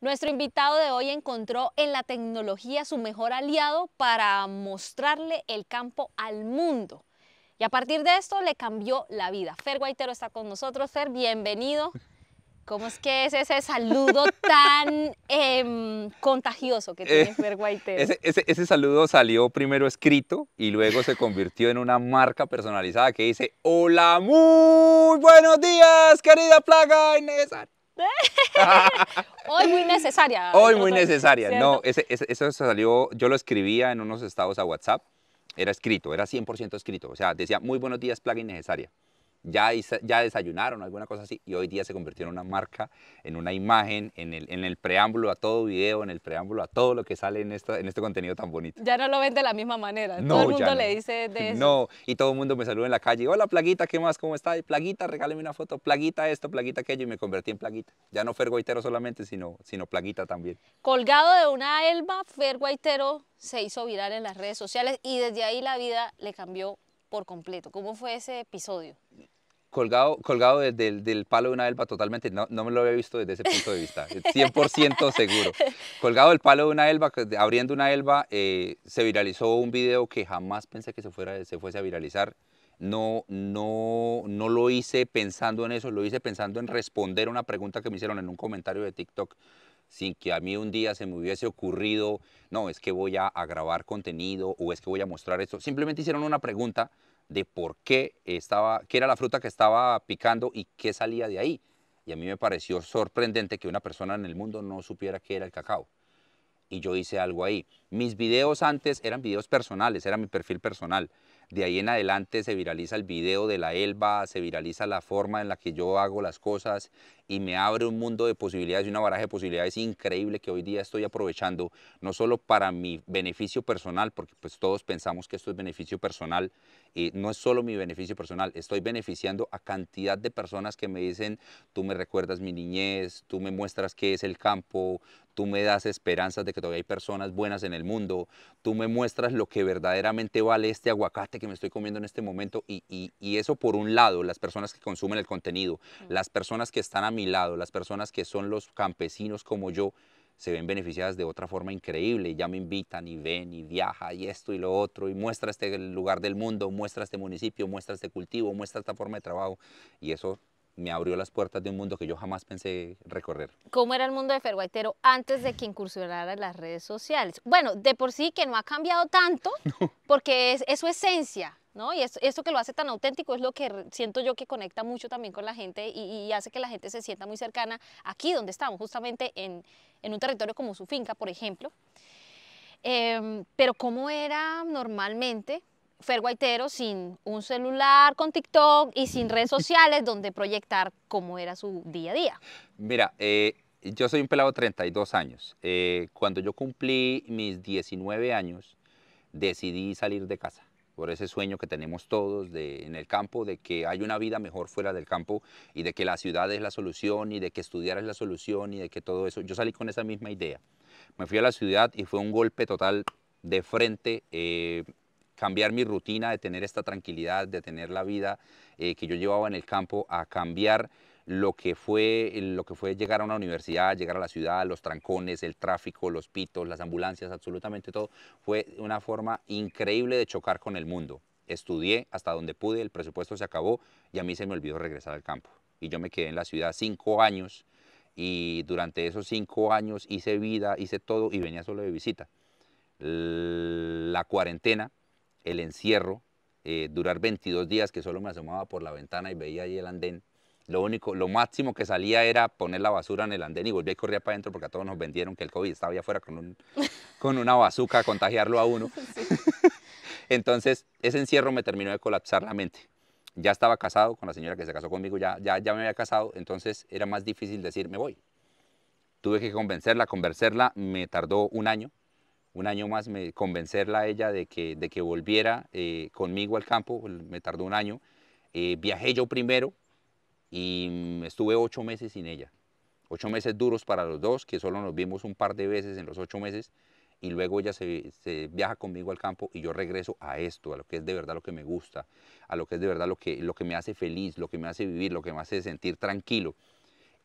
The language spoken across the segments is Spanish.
Nuestro invitado de hoy encontró en la tecnología su mejor aliado para mostrarle el campo al mundo. Y a partir de esto le cambió la vida. Fer Guaitero está con nosotros. Fer, bienvenido. ¿Cómo es que es ese saludo tan em, contagioso que tiene eh, Fer Guaitero? Ese, ese, ese, saludo salió primero escrito y luego se convirtió en una marca personalizada que dice Hola, muy buenos días, querida plaga innecesaria. Hoy muy necesaria. Hoy muy necesaria. No, ese, eso salió, yo lo escribía en unos estados a WhatsApp era escrito, era 100% escrito. O sea, decía, muy buenos días, plaga innecesaria. Ya, ya desayunaron, alguna cosa así, y hoy día se convirtió en una marca, en una imagen, en el, en el preámbulo a todo video, en el preámbulo a todo lo que sale en, esta, en este contenido tan bonito. Ya no lo ven de la misma manera, todo el mundo le dice de eso. No, y todo el mundo me saluda en la calle, hola Plaguita, ¿qué más? ¿Cómo está? Plaguita, regáleme una foto, Plaguita esto, Plaguita aquello, y me convertí en Plaguita. Ya no Fer Guaitero solamente, sino, sino Plaguita también. Colgado de una elba, Fer Guaitero se hizo viral en las redes sociales y desde ahí la vida le cambió por completo. ¿Cómo fue ese episodio? colgado, colgado del palo de una elba totalmente, no, no, me lo había visto desde ese punto de vista, 100% seguro. Colgado del palo de una elba, abriendo una elba, eh, se viralizó un video que jamás pensé que se, fuera, se fuese a viralizar. No, no, no lo hice pensando en eso, lo hice pensando en responder una pregunta que me hicieron en un comentario de TikTok sin que a mí un día se me hubiese ocurrido, no, es que voy a, grabar contenido o es que voy a mostrar esto. Simplemente hicieron una pregunta de por qué estaba, qué era la fruta que estaba picando y qué salía de ahí. Y a mí me pareció sorprendente que una persona en el mundo no supiera qué era el cacao. Y yo hice algo ahí. Mis videos antes eran videos personales, era mi perfil personal. De ahí en adelante se viraliza el video de la Elba, se viraliza la forma en la que yo hago las cosas y me abre un mundo de posibilidades y una baraja de posibilidades increíble que hoy día estoy aprovechando, no solo para mi beneficio personal, porque pues todos pensamos que esto es beneficio personal, y no es solo mi beneficio personal, estoy beneficiando a cantidad de personas que me dicen, tú me recuerdas mi niñez, tú me muestras qué es el campo, tú me das esperanzas de que todavía hay personas buenas en el mundo, tú me muestras lo que verdaderamente vale este aguacate que me estoy comiendo en este momento y, eso por un lado, las personas que consumen el contenido, las personas que están a mi lado, las personas que son los campesinos como yo, se ven beneficiadas de otra forma increíble. Ya me invitan y ven y viaja y esto y lo otro y muestra este lugar del mundo, muestra este municipio, muestra este cultivo, muestra esta forma de trabajo y eso me abrió las puertas de un mundo que yo jamás pensé recorrer. ¿Cómo era el mundo de Ferguaitero antes de que incursionara en las redes sociales? Bueno, de por sí que no ha cambiado tanto, porque es, su esencia, ¿no? Y eso, que lo hace tan auténtico es lo que siento yo que conecta mucho también con la gente y, hace que la gente se sienta muy cercana aquí donde estamos, justamente en, un territorio como su finca, por ejemplo. Em, pero ¿cómo era normalmente Fer Guaitero sin un celular con TikTok y sin redes sociales donde proyectar cómo era su día a día. Mira, eh, yo soy un pelado de 32 años. Eh, cuando yo cumplí mis 19 años, decidí salir de casa por ese sueño que tenemos todos en el campo, de que hay una vida mejor fuera del campo y de que la ciudad es la solución y de que estudiar es la solución y de que todo eso. Yo salí con esa misma idea. Me fui a la ciudad y fue un golpe total de frente. Eh, cambiar mi rutina de tener esta tranquilidad, de tener la vida eh, que yo llevaba en el campo, a cambiar lo que, fue, lo que fue llegar a una universidad, llegar a la ciudad, los trancones, el tráfico, los pitos, las ambulancias, absolutamente todo, fue una forma increíble de chocar con el mundo. Estudié hasta donde pude, el presupuesto se acabó y a mí se me olvidó regresar al campo. Y yo me quedé en la ciudad cinco años y durante esos cinco años hice vida, hice todo y venía solo de visita. La cuarentena el encierro, eh, durar 22 días que solo me asomaba por la ventana y veía ahí el andén. Lo único, lo máximo que salía era poner la basura en el andén y volver a correr para adentro porque a todos nos vendieron que el COVID estaba allá afuera con, un, con una bazuca a contagiarlo a uno. Entonces, ese encierro me terminó de colapsar la mente. Ya estaba casado con la señora que se casó conmigo, ya, ya, ya me había casado, entonces era más difícil decir, me voy. Tuve que convencerla, convencerla, me tardó un año, un año más me, convencerla a ella de que, de que volviera eh, conmigo al campo, me tardó un año. Eh, viajé yo primero y estuve ocho meses sin ella. Ocho meses duros para los dos, que solo nos vimos un par de veces en los ocho meses, y luego ella se, se, viaja conmigo al campo y yo regreso a esto, a lo que es de verdad lo que me gusta, a lo que es de verdad lo que, lo que me hace feliz, lo que me hace vivir, lo que me hace sentir tranquilo.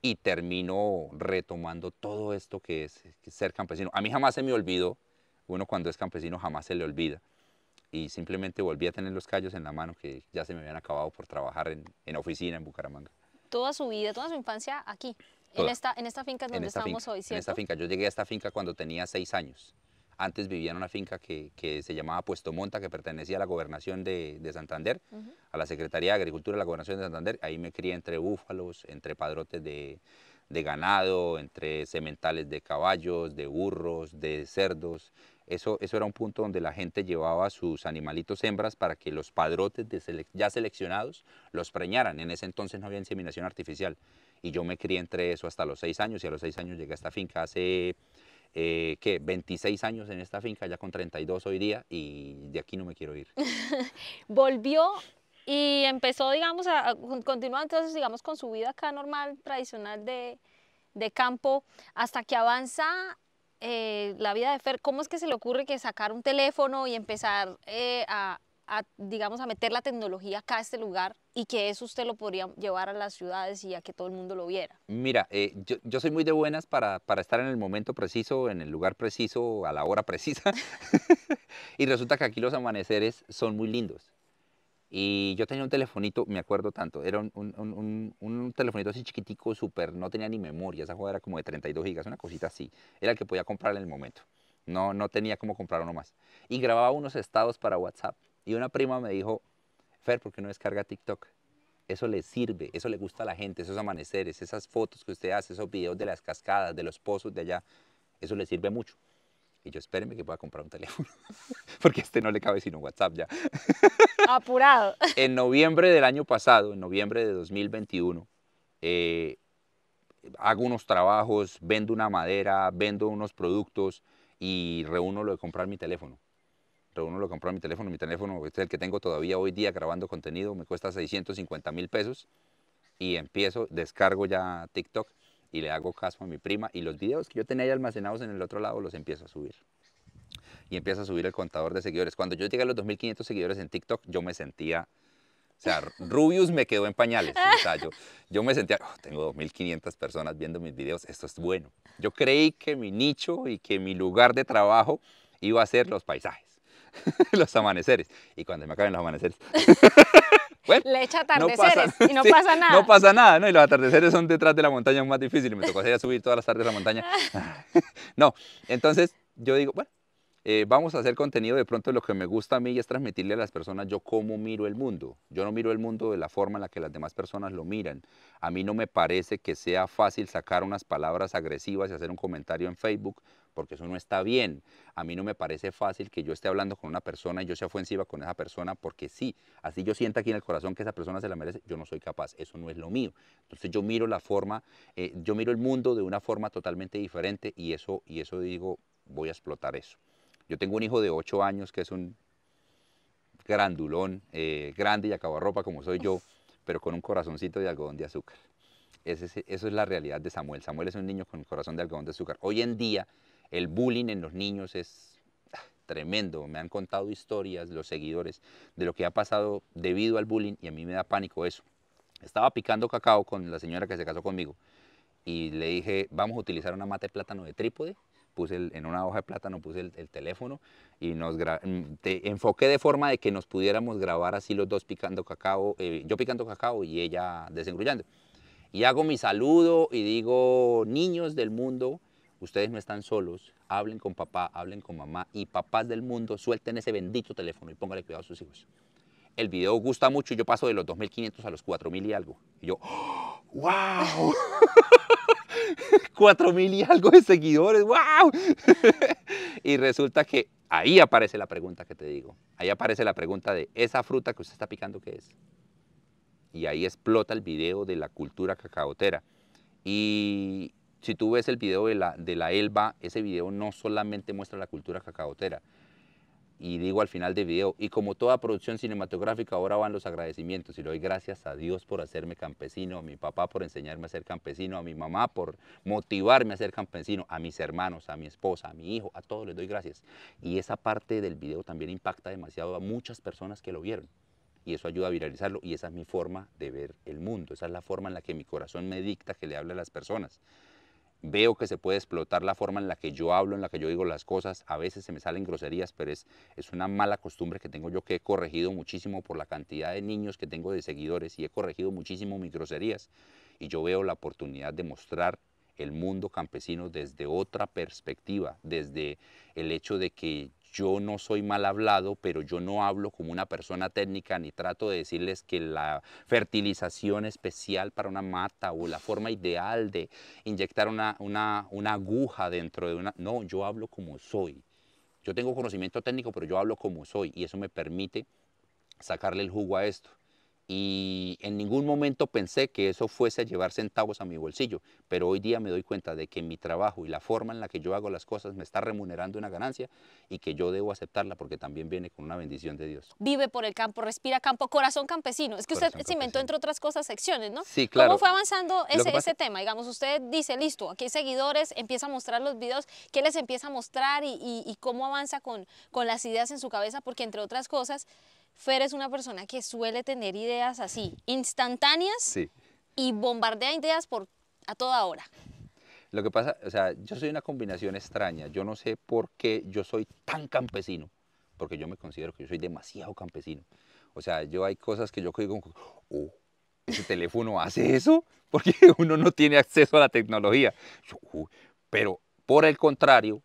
y termino retomando todo esto que es, ser campesino. A mí jamás se me olvidó, uno cuando es campesino jamás se le olvida, y simplemente volví a tener los callos en la mano que ya se me habían acabado por trabajar en, en oficina en Bucaramanga. Toda su vida, toda su infancia aquí, en esta, en esta finca donde estamos hoy, ¿cierto? En esta finca, yo llegué a esta finca cuando tenía seis años. Antes vivía en una finca que, que, se llamaba Puesto Monta, que pertenecía a la gobernación de, de Santander, a la Secretaría de Agricultura de la gobernación de Santander. Ahí me crié entre búfalos, entre padrotes de, de ganado, entre sementales de caballos, de burros, de cerdos. Eso, eso era un punto donde la gente llevaba sus animalitos hembras para que los padrotes ya seleccionados los preñaran. En ese entonces no había inseminación artificial. Y yo me crié entre eso hasta los seis años y a los seis años llegué a esta finca hace eh, ¿qué? 26 años en esta finca, ya con 32 hoy día, y de aquí no me quiero ir. Volvió y empezó, digamos, a, continuar entonces, digamos, con su vida acá normal, tradicional de, de campo, hasta que avanza eh, la vida de Fer. ¿Cómo es que se le ocurre que sacar un teléfono y empezar eh, a, digamos, a meter la tecnología acá a este lugar y que eso usted lo podría llevar a las ciudades y a que todo el mundo lo viera? Mira, eh, yo, yo, soy muy de buenas para, para, estar en el momento preciso, en el lugar preciso, a la hora precisa. y resulta que aquí los amaneceres son muy lindos. Y yo tenía un telefonito, me acuerdo tanto, era un, un, un, un telefonito así chiquitico, súper, no tenía ni memoria, esa jugada era como de 32 gigas, una cosita así. Era el que podía comprar en el momento. No, no tenía cómo comprar uno más. Y grababa unos estados para WhatsApp. Y una prima me dijo, Fer, ¿por qué no descarga TikTok? Eso le sirve, eso le gusta a la gente, esos amaneceres, esas fotos que usted hace, esos videos de las cascadas, de los pozos de allá, eso le sirve mucho. Y yo, espérenme que pueda comprar un teléfono, porque este no le cabe sino WhatsApp ya. Apurado. en noviembre del año pasado, en noviembre de 2021, eh, hago unos trabajos, vendo una madera, vendo unos productos y reúno lo de comprar mi teléfono uno lo compró en mi teléfono, mi teléfono este es el que tengo todavía hoy día grabando contenido, me cuesta 650 mil pesos y empiezo, descargo ya TikTok y le hago caso a mi prima y los videos que yo tenía ya almacenados en el otro lado los empiezo a subir. Y empiezo a subir el contador de seguidores. Cuando yo llegué a los 2.500 seguidores en TikTok, yo me sentía, o sea, Rubius me quedó en pañales. O sea, yo, yo me sentía, oh, tengo 2.500 personas viendo mis videos, esto es bueno. Yo creí que mi nicho y que mi lugar de trabajo iba a ser los paisajes. los amaneceres. Y cuando me acaben los amaneceres. Le echa atardeceres y no pasa nada. No pasa nada, ¿no? Y los atardeceres son detrás de la montaña más difíciles. Me tocó hacer subir todas las tardes a la montaña. no, entonces yo digo, bueno, eh, vamos a hacer contenido, de pronto lo que me gusta a mí es transmitirle a las personas yo cómo miro el mundo. Yo no miro el mundo de la forma en la que las demás personas lo miran. A mí no me parece que sea fácil sacar unas palabras agresivas y hacer un comentario en Facebook, porque eso no está bien. A mí no me parece fácil que yo esté hablando con una persona y yo sea ofensiva con esa persona, porque sí, así yo siento aquí en el corazón que esa persona se la merece, yo no soy capaz, eso no es lo mío. Entonces yo miro la forma, eh, yo miro el mundo de una forma totalmente diferente y eso, y eso digo, voy a explotar eso. Yo tengo un hijo de 8 años que es un grandulón, eh, grande y ropa como soy yo, pero con un corazoncito de algodón de azúcar. eso es la realidad de Samuel. Samuel es un niño con un corazón de algodón de azúcar. Hoy en día el bullying en los niños es tremendo. Me han contado historias los seguidores de lo que ha pasado debido al bullying y a mí me da pánico eso. Estaba picando cacao con la señora que se casó conmigo y le dije, vamos a utilizar una mata de plátano de trípode puse en una hoja de plátano puse el, teléfono y nos mm, te enfoqué de forma de que nos pudiéramos grabar así los dos picando cacao, eh, yo picando cacao y ella desengrullando. Y hago mi saludo y digo, niños del mundo, ustedes no están solos, hablen con papá, hablen con mamá y papás del mundo, suelten ese bendito teléfono y pónganle cuidado a sus hijos. El video gusta mucho y yo paso de los 2.500 a los 4.000 y algo. Y yo, ¡wow! cuatro mil y algo de seguidores, ¡wow! y resulta que ahí aparece la pregunta que te digo. Ahí aparece la pregunta de, ¿esa fruta que usted está picando qué es? Y ahí explota el video de la cultura cacaotera. Y si tú ves el video de la, de la Elba, ese video no solamente muestra la cultura cacaotera, y digo al final del video, y como toda producción cinematográfica, ahora van los agradecimientos y le doy gracias a Dios por hacerme campesino, a mi papá por enseñarme a ser campesino, a mi mamá por motivarme a ser campesino, a mis hermanos, a mi esposa, a mi hijo, a todos les doy gracias. Y esa parte del video también impacta demasiado a muchas personas que lo vieron. y eso ayuda a viralizarlo y esa es mi forma de ver el mundo, esa es la forma en la que mi corazón me dicta que le hable a las personas. Veo que se puede explotar la forma en la que yo hablo, en la que yo digo las cosas, a veces se me salen groserías, pero es, es una mala costumbre que tengo yo que he corregido muchísimo por la cantidad de niños que tengo de seguidores y he corregido muchísimo mis groserías y yo veo la oportunidad de mostrar el mundo campesino desde otra perspectiva, desde el hecho de que yo no soy mal hablado, pero yo no hablo como una persona técnica ni trato de decirles que la fertilización especial para una mata o la forma ideal de inyectar una, una, una aguja dentro de una... No, yo hablo como soy. Yo tengo conocimiento técnico, pero yo hablo como soy y eso me permite sacarle el jugo a esto y en ningún momento pensé que eso fuese a llevar centavos a mi bolsillo, pero hoy día me doy cuenta de que mi trabajo y la forma en la que yo hago las cosas me está remunerando una ganancia y que yo debo aceptarla porque también viene con una bendición de Dios. Vive por el campo, respira campo, corazón campesino. Es que usted se inventó entre otras cosas secciones, ¿no? Sí, claro. ¿Cómo fue avanzando ese, ese tema? Digamos, usted dice, listo, aquí hay seguidores, empieza a mostrar los videos, ¿qué les empieza a mostrar y, y cómo avanza con, con las ideas en su cabeza? Porque entre otras cosas, Fer es una persona que suele tener ideas así, instantáneas y bombardea ideas por, a toda hora. Lo que pasa, o sea, yo soy una combinación extraña. Yo no sé por qué yo soy tan campesino, porque yo me considero que yo soy demasiado campesino. O sea, yo hay cosas que yo digo, oh, ese teléfono hace eso, porque uno no tiene acceso a la tecnología. Pero por el contrario,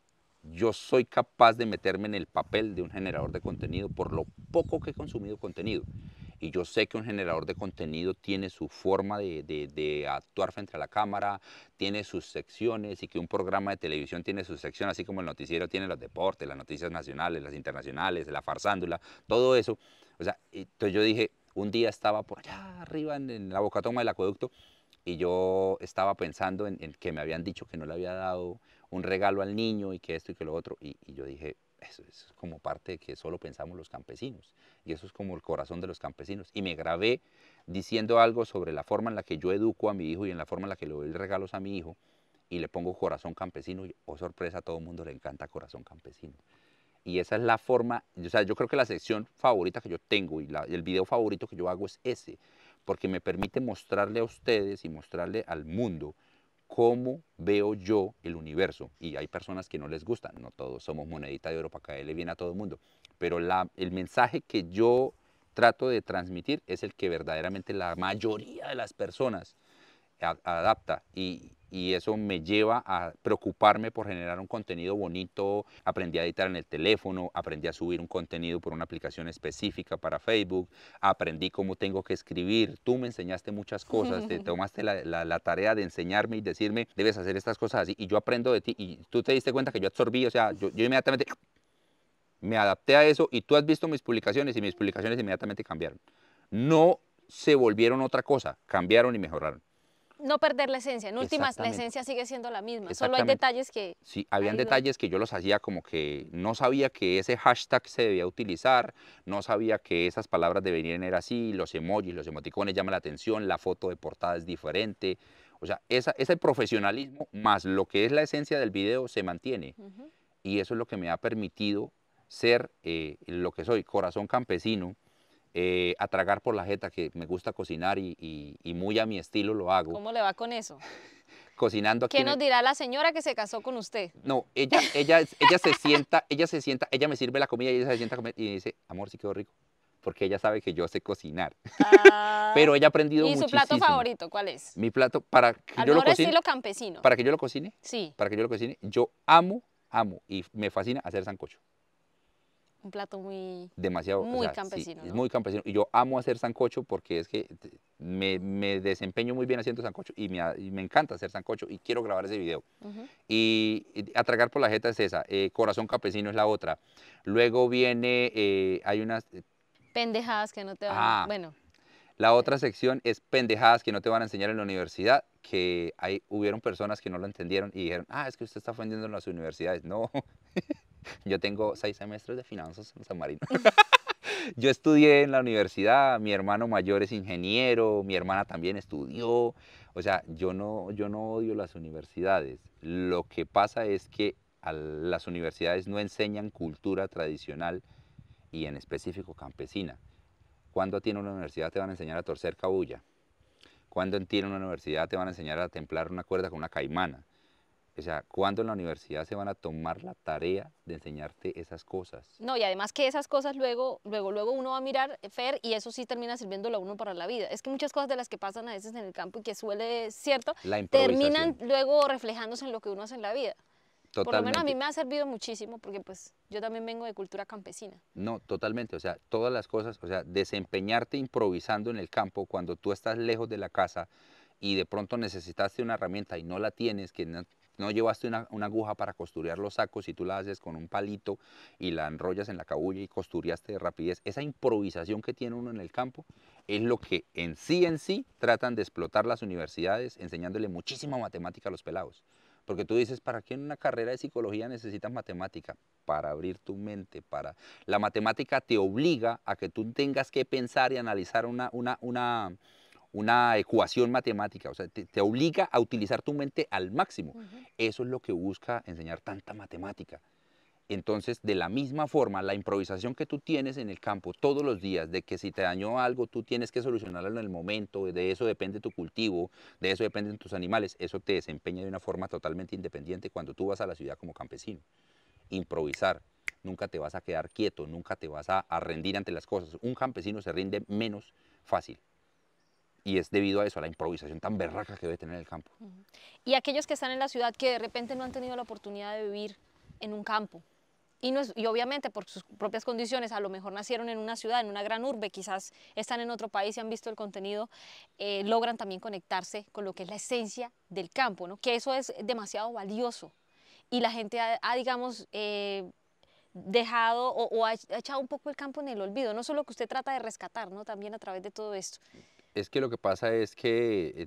yo soy capaz de meterme en el papel de un generador de contenido por lo poco que he consumido contenido. Y yo sé que un generador de contenido tiene su forma de, actuar frente a la cámara, tiene sus secciones y que un programa de televisión tiene sus secciones, así como el noticiero tiene los deportes, las noticias nacionales, las internacionales, la farsándula, todo eso. O entonces yo dije, un día estaba por allá arriba en, la bocatoma del acueducto y yo estaba pensando en, en que me habían dicho que no le había dado un regalo al niño y que esto y que lo otro. Y, yo dije, eso es como parte de que solo pensamos los campesinos. Y eso es como el corazón de los campesinos. Y me grabé diciendo algo sobre la forma en la que yo educo a mi hijo y en la forma en la que le doy regalos a mi hijo. Y le pongo corazón campesino. Y, oh sorpresa, a todo el mundo le encanta corazón campesino. Y esa es la forma, o sea, yo creo que la sección favorita que yo tengo y el video favorito que yo hago es ese, porque me permite mostrarle a ustedes y mostrarle al mundo cómo veo yo el universo. Y hay personas que no les gustan, no todos somos monedita de oro para caerle bien a todo el mundo. Pero el mensaje que yo trato de transmitir es el que verdaderamente la mayoría de las personas adapta y, y eso me lleva a preocuparme por generar un contenido bonito. Aprendí a editar en el teléfono, aprendí a subir un contenido por una aplicación específica para Facebook, aprendí cómo tengo que escribir. Tú me enseñaste muchas cosas, te tomaste la, la, tarea de enseñarme y decirme, debes hacer estas cosas así, y yo aprendo de ti, y tú te diste cuenta que yo absorbí, o sea, yo, yo inmediatamente me adapté a eso, y tú has visto mis publicaciones, y mis publicaciones inmediatamente cambiaron. No se volvieron otra cosa, cambiaron y mejoraron no perder la esencia. En últimas, la esencia sigue siendo la misma. Solo hay detalles que... Sí, habían detalles que yo los hacía como que no sabía que ese hashtag se debía utilizar, no sabía que esas palabras deberían ir así, los emojis, los emoticones llaman la atención, la foto de portada es diferente. O sea, esa, ese profesionalismo más lo que es la esencia del video se mantiene. Y eso es lo que me ha permitido ser eh, lo que soy, corazón campesino, eh, a tragar por la jeta, que me gusta cocinar y, muy a mi estilo lo hago. ¿Cómo le va con eso? Cocinando aquí. ¿Qué nos dirá la señora que se casó con usted? No, ella, ella, ella se sienta, ella se sienta, ella me sirve la comida y ella se sienta a comer y dice, amor, sí quedó rico. Porque ella sabe que yo sé cocinar. Ah. Pero ella ha aprendido muchísimo. ¿Y su plato favorito cuál es? Mi plato, para que yo lo cocine. estilo campesino. Para que yo lo cocine. Sí. Para que yo lo cocine. Yo amo, amo y me fascina hacer sancocho un plato muy, demasiado muy campesino. Es muy campesino. Y yo amo hacer sancocho porque es que me, me desempeño muy bien haciendo sancocho y me, me, encanta hacer sancocho y quiero grabar ese video. y, a tragar por la jeta es esa, eh, corazón campesino es la otra. Luego viene, eh, hay unas... Eh, pendejadas que no te van. Ah. Bueno. La otra sección es pendejadas que no te van a enseñar en la universidad, que hay, hubieron personas que no lo entendieron y dijeron, ah, es que usted está ofendiendo en las universidades. No, Yo tengo seis semestres de finanzas en San Marino. Yo estudié en la universidad, mi hermano mayor es ingeniero, mi hermana también estudió. O sea, yo no, yo no odio las universidades. Lo que pasa es que las universidades no enseñan cultura tradicional y en específico campesina. ¿Cuándo a ti en una universidad te van a enseñar a torcer cabulla? ¿Cuándo en ti en una universidad te van a enseñar a templar una cuerda con una caimana? O sea, ¿cuándo en la universidad se van a tomar la tarea de enseñarte esas cosas? No, y además que esas cosas luego, luego, luego uno va a mirar, Fer, y eso sí termina sirviéndole a uno para la vida. Es que muchas cosas de las que pasan a veces en el campo y que suele, ¿cierto? La Terminan luego reflejándose en lo que uno hace en la vida. Por lo menos a mí Totalmente. me ha servido muchísimo porque pues yo también vengo de cultura campesina. No, totalmente. O sea, todas las cosas, o sea, desempeñarte improvisando en el campo cuando tú estás lejos de la casa y de pronto necesitaste una herramienta y no la tienes, que no, no llevaste una, aguja para costurear los sacos y tú la haces con un palito y la enrollas en la cabulla y costuriaste de rapidez. Esa improvisación que tiene uno en el campo es lo que en sí en sí tratan de explotar las universidades enseñándole muchísima matemática a los pelados. Porque tú dices, ¿para qué en una carrera de psicología necesitas matemática? Para abrir tu mente, para... La matemática te obliga a que tú tengas que pensar y analizar una, una, una, una ecuación matemática, o sea, te, te obliga a utilizar tu mente al máximo. Eso es lo que busca enseñar tanta matemática. Entonces, de la misma forma, la improvisación que tú tienes en el campo todos los días, de que si te dañó algo, tú tienes que solucionarlo en el momento, de eso depende tu cultivo, de eso dependen tus animales, eso te desempeña de una forma totalmente independiente cuando tú vas a la ciudad como campesino. Improvisar, nunca te vas a quedar quieto, nunca te vas a, a rendir ante las cosas. Un campesino se rinde menos fácil. Y es debido a eso, a la improvisación tan berraca que debe tener el campo. Y aquellos que están en la ciudad que de repente no han tenido la oportunidad de vivir en un campo. Y, no y obviamente por sus propias condiciones, a lo mejor nacieron en una ciudad, en una gran urbe, quizás están en otro país y han visto el contenido, eh, logran también conectarse con lo que es la esencia del campo, ¿no? que eso es demasiado valioso. Y la gente ha, digamos, eh, dejado o, o ha echado un poco el campo en el olvido, no solo que usted trata de rescatar, ¿no? también a través de todo esto. Es que lo que pasa es que eh,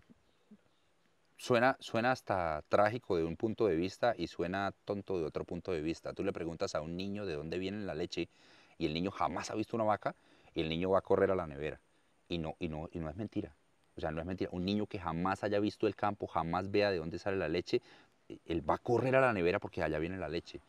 suena, suena hasta trágico de un punto de vista y suena tonto de otro punto de vista. Tú le preguntas a un niño de dónde viene la leche y el niño jamás ha visto una vaca y el niño va a correr a la nevera. Y no, y no, y no es mentira. O sea, no es mentira. Un niño que jamás haya visto el campo, jamás vea de dónde sale la leche, eh, él va a correr a la nevera porque allá viene la leche.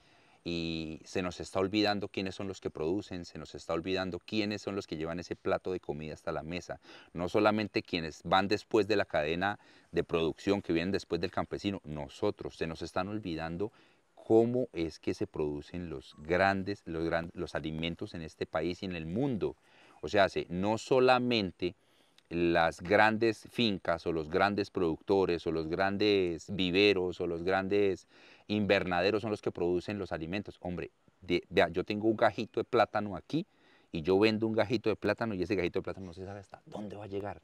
Y se nos está olvidando quiénes son los que producen, se nos está olvidando quiénes son los que llevan ese plato de comida hasta la mesa. No solamente quienes van después de la cadena de producción, que vienen después del campesino, nosotros, se nos están olvidando cómo es que se producen los grandes, los, gran- los alimentos en este país y en el mundo. O sea, se- no solamente las grandes fincas o los grandes productores o los grandes viveros o los grandes invernaderos son los que producen los alimentos. Hombre, de- yo tengo un gajito de plátano aquí y yo vendo un gajito de plátano y ese gajito de plátano no se sabe hasta dónde va a llegar.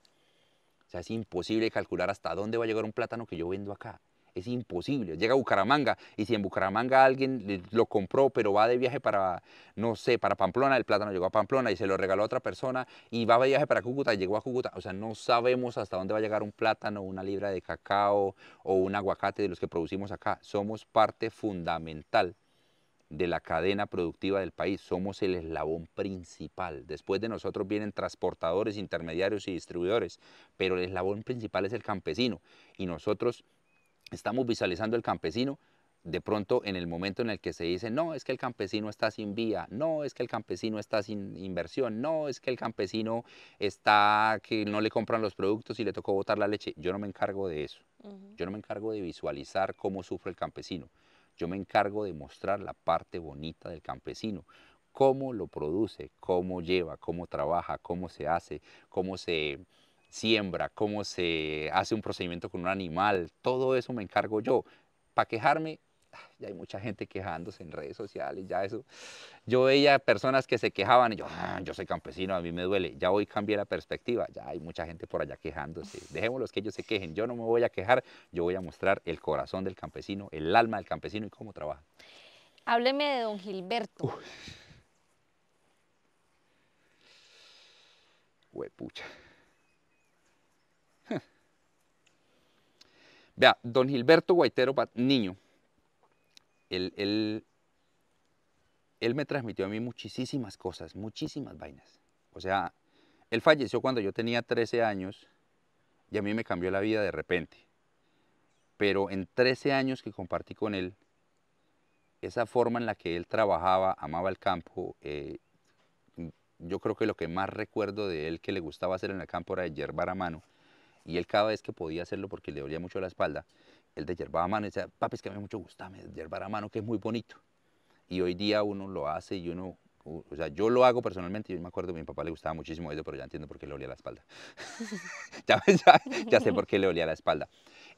O sea, es imposible calcular hasta dónde va a llegar un plátano que yo vendo acá. Es imposible. Llega a Bucaramanga y si en Bucaramanga alguien lo compró, pero va de viaje para, no sé, para Pamplona, el plátano llegó a Pamplona y se lo regaló a otra persona y va de viaje para Cúcuta y llegó a Cúcuta. O sea, no sabemos hasta dónde va a llegar un plátano, una libra de cacao o un aguacate de los que producimos acá. Somos parte fundamental de la cadena productiva del país, somos el eslabón principal. Después de nosotros vienen transportadores, intermediarios y distribuidores, pero el eslabón principal es el campesino y nosotros estamos visualizando el campesino de pronto en el momento en el que se dice, no, es que el campesino está sin vía, no, es que el campesino está sin inversión, no, es que el campesino está que no le compran los productos y le tocó botar la leche. Yo no me encargo de eso. Yo no me encargo de visualizar cómo sufre el campesino. Yo me encargo de mostrar la parte bonita del campesino, cómo lo produce, cómo lleva, cómo trabaja, cómo se hace, cómo se siembra, cómo se hace un procedimiento con un animal. Todo eso me encargo yo. Para quejarme, ah, ya hay mucha gente quejándose en redes sociales, ya eso. Yo veía personas que se quejaban y yo, "Ah, yo soy campesino, a mí me duele. Ya hoy cambié la perspectiva, ya hay mucha gente por allá quejándose. Dejémoslos que ellos se quejen, yo no me voy a quejar, yo voy a mostrar el corazón del campesino, el alma del campesino y cómo trabaja. Hábleme de don Gilberto. Huepucha. Vea, don Gilberto Guaitero, niño, él, él, él me transmitió a mí muchísimas cosas, muchísimas vainas. O sea, él falleció cuando yo tenía 13 años y a mí me cambió la vida de repente. Pero en 13 años que compartí con él, esa forma en la que él trabajaba, amaba el campo, eh, yo creo que lo que más recuerdo de él que le gustaba hacer en el campo era yerbar a mano. Y él cada vez que podía hacerlo porque le dolía mucho la espalda, él de yerbaba a mano y decía, es que a mí mucho gusta yerbar a mano, que es muy bonito. Y hoy día uno lo hace y uno, o sea, yo lo hago personalmente yo me acuerdo que a mi papá le gustaba muchísimo eso, pero ya entiendo por qué le olía la espalda. ya, ya, ya sé por qué le olía la espalda.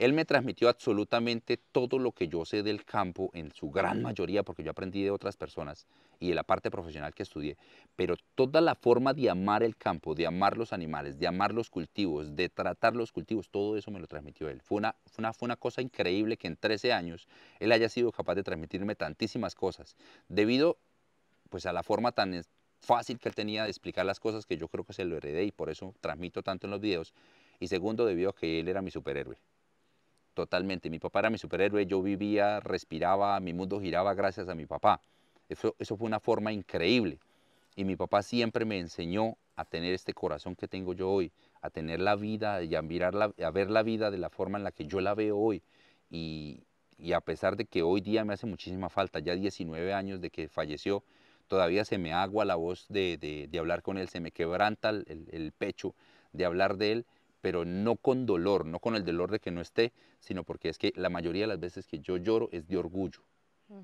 Él me transmitió absolutamente todo lo que yo sé del campo, en su gran mayoría, porque yo aprendí de otras personas y de la parte profesional que estudié, pero toda la forma de amar el campo, de amar los animales, de amar los cultivos, de tratar los cultivos, todo eso me lo transmitió él. Fue una, fue una, fue una cosa increíble que en 13 años él haya sido capaz de transmitirme tantísimas cosas, debido pues a la forma tan fácil que él tenía de explicar las cosas que yo creo que se lo heredé y por eso transmito tanto en los videos. Y segundo, debido a que él era mi superhéroe totalmente. Mi papá era mi superhéroe, yo vivía, respiraba, mi mundo giraba gracias a mi papá. Eso, eso fue una forma increíble. Y mi papá siempre me enseñó a tener este corazón que tengo yo hoy, a tener la vida y a, mirar a ver la vida de la forma en la que yo la veo hoy. Y, a pesar de que hoy día me hace muchísima falta, ya 19 años de que falleció, todavía se me agua la voz de, de, de hablar con él, se me quebranta el, el pecho de hablar de él pero no con dolor, no con el dolor de que no esté, sino porque es que la mayoría de las veces que yo lloro es de orgullo.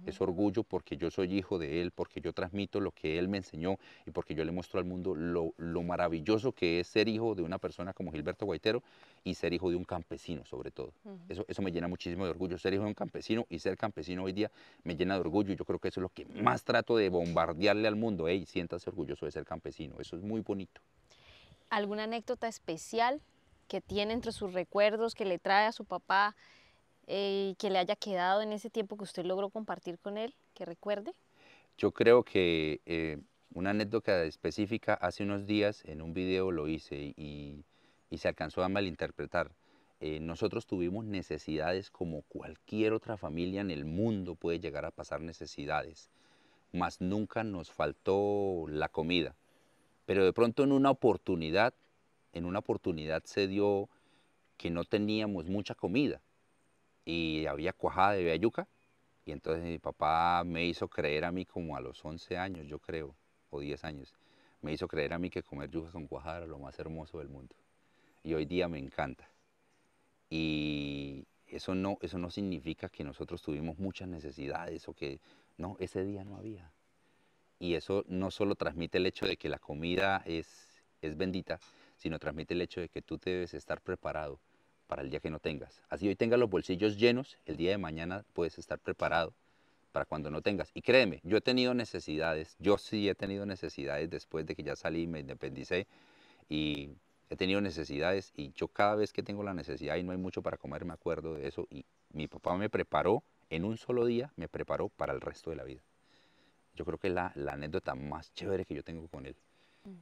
Es orgullo porque yo soy hijo de él, porque yo transmito lo que él me enseñó y porque yo le muestro al mundo lo, maravilloso que es ser hijo de una persona como Gilberto Guaitero y ser hijo de un campesino sobre todo. eso, eso me llena muchísimo de orgullo, ser hijo de un campesino y ser campesino hoy día me llena de orgullo y yo creo que eso es lo que más trato de bombardearle al mundo. Hey, siéntase orgulloso de ser campesino, eso es muy bonito. ¿Alguna anécdota especial que tiene entre sus recuerdos, que le trae a su papá eh, y que le haya quedado en ese tiempo que usted logró compartir con él, que recuerde? Yo creo que eh, una anécdota específica, hace unos días en un video lo hice y, se alcanzó a malinterpretar. Eh, nosotros tuvimos necesidades como cualquier otra familia en el mundo puede llegar a pasar necesidades, mas nunca nos faltó la comida. Pero de pronto en una oportunidad en una oportunidad se dio que no teníamos mucha comida y había cuajada de yuca y entonces mi papá me hizo creer a mí como a los 11 años, yo creo, o 10 años, me hizo creer a mí que comer yuca con cuajada era lo más hermoso del mundo. Y hoy día me encanta. Y eso no, eso no significa que nosotros tuvimos muchas necesidades o que no, ese día no había. Y eso no solo transmite el hecho de que la comida es, es bendita, sino transmite el hecho de que tú debes estar preparado para el día que no tengas. Así hoy tengas los bolsillos llenos, el día de mañana puedes estar preparado para cuando no tengas. Y créeme, yo he tenido necesidades, yo sí he tenido necesidades después de que ya salí y me independicé y he tenido necesidades y yo cada vez que tengo la necesidad y no hay mucho para comer me acuerdo de eso y mi papá me preparó, en un solo día me preparó para el resto de la vida. Yo creo que es la, anécdota más chévere que yo tengo con él,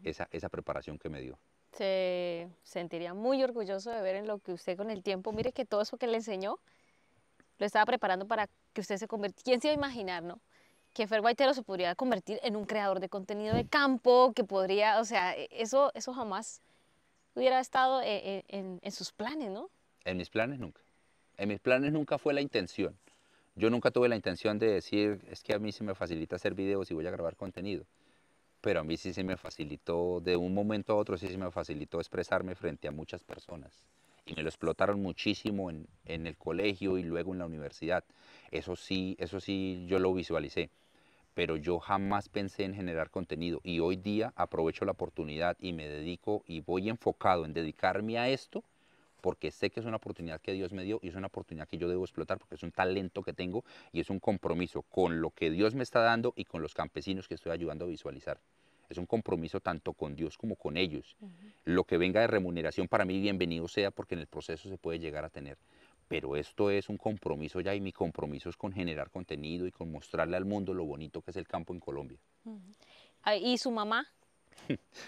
esa, esa preparación que me dio se sentiría muy orgulloso de ver en lo que usted con el tiempo, mire que todo eso que le enseñó, lo estaba preparando para que usted se convirtiera, ¿quién se iba a imaginar, no? Que Fer Guaitero se podría convertir en un creador de contenido de campo, que podría, o sea, e, eso, eso jamás hubiera estado e, e, en, en sus planes, ¿no? En mis planes nunca. En mis planes nunca fue la intención. Yo nunca tuve la intención de decir, es que a mí se me facilita hacer videos y voy a grabar contenido pero a mí sí se me facilitó, de un momento a otro sí se me facilitó expresarme frente a muchas personas. Y me lo explotaron muchísimo en, en el colegio y luego en la universidad. Eso sí, eso sí yo lo visualicé. Pero yo jamás pensé en generar contenido. Y hoy día aprovecho la oportunidad y me dedico y voy enfocado en dedicarme a esto porque sé que es una oportunidad que Dios me dio y es una oportunidad que yo debo explotar porque es un talento que tengo y es un compromiso con lo que Dios me está dando y con los campesinos que estoy ayudando a visualizar. Es un compromiso tanto con Dios como con ellos. Lo que venga de remuneración para mí bienvenido sea porque en el proceso se puede llegar a tener. Pero esto es un compromiso ya y mi compromiso es con generar contenido y con mostrarle al mundo lo bonito que es el campo en Colombia. ¿Y su mamá?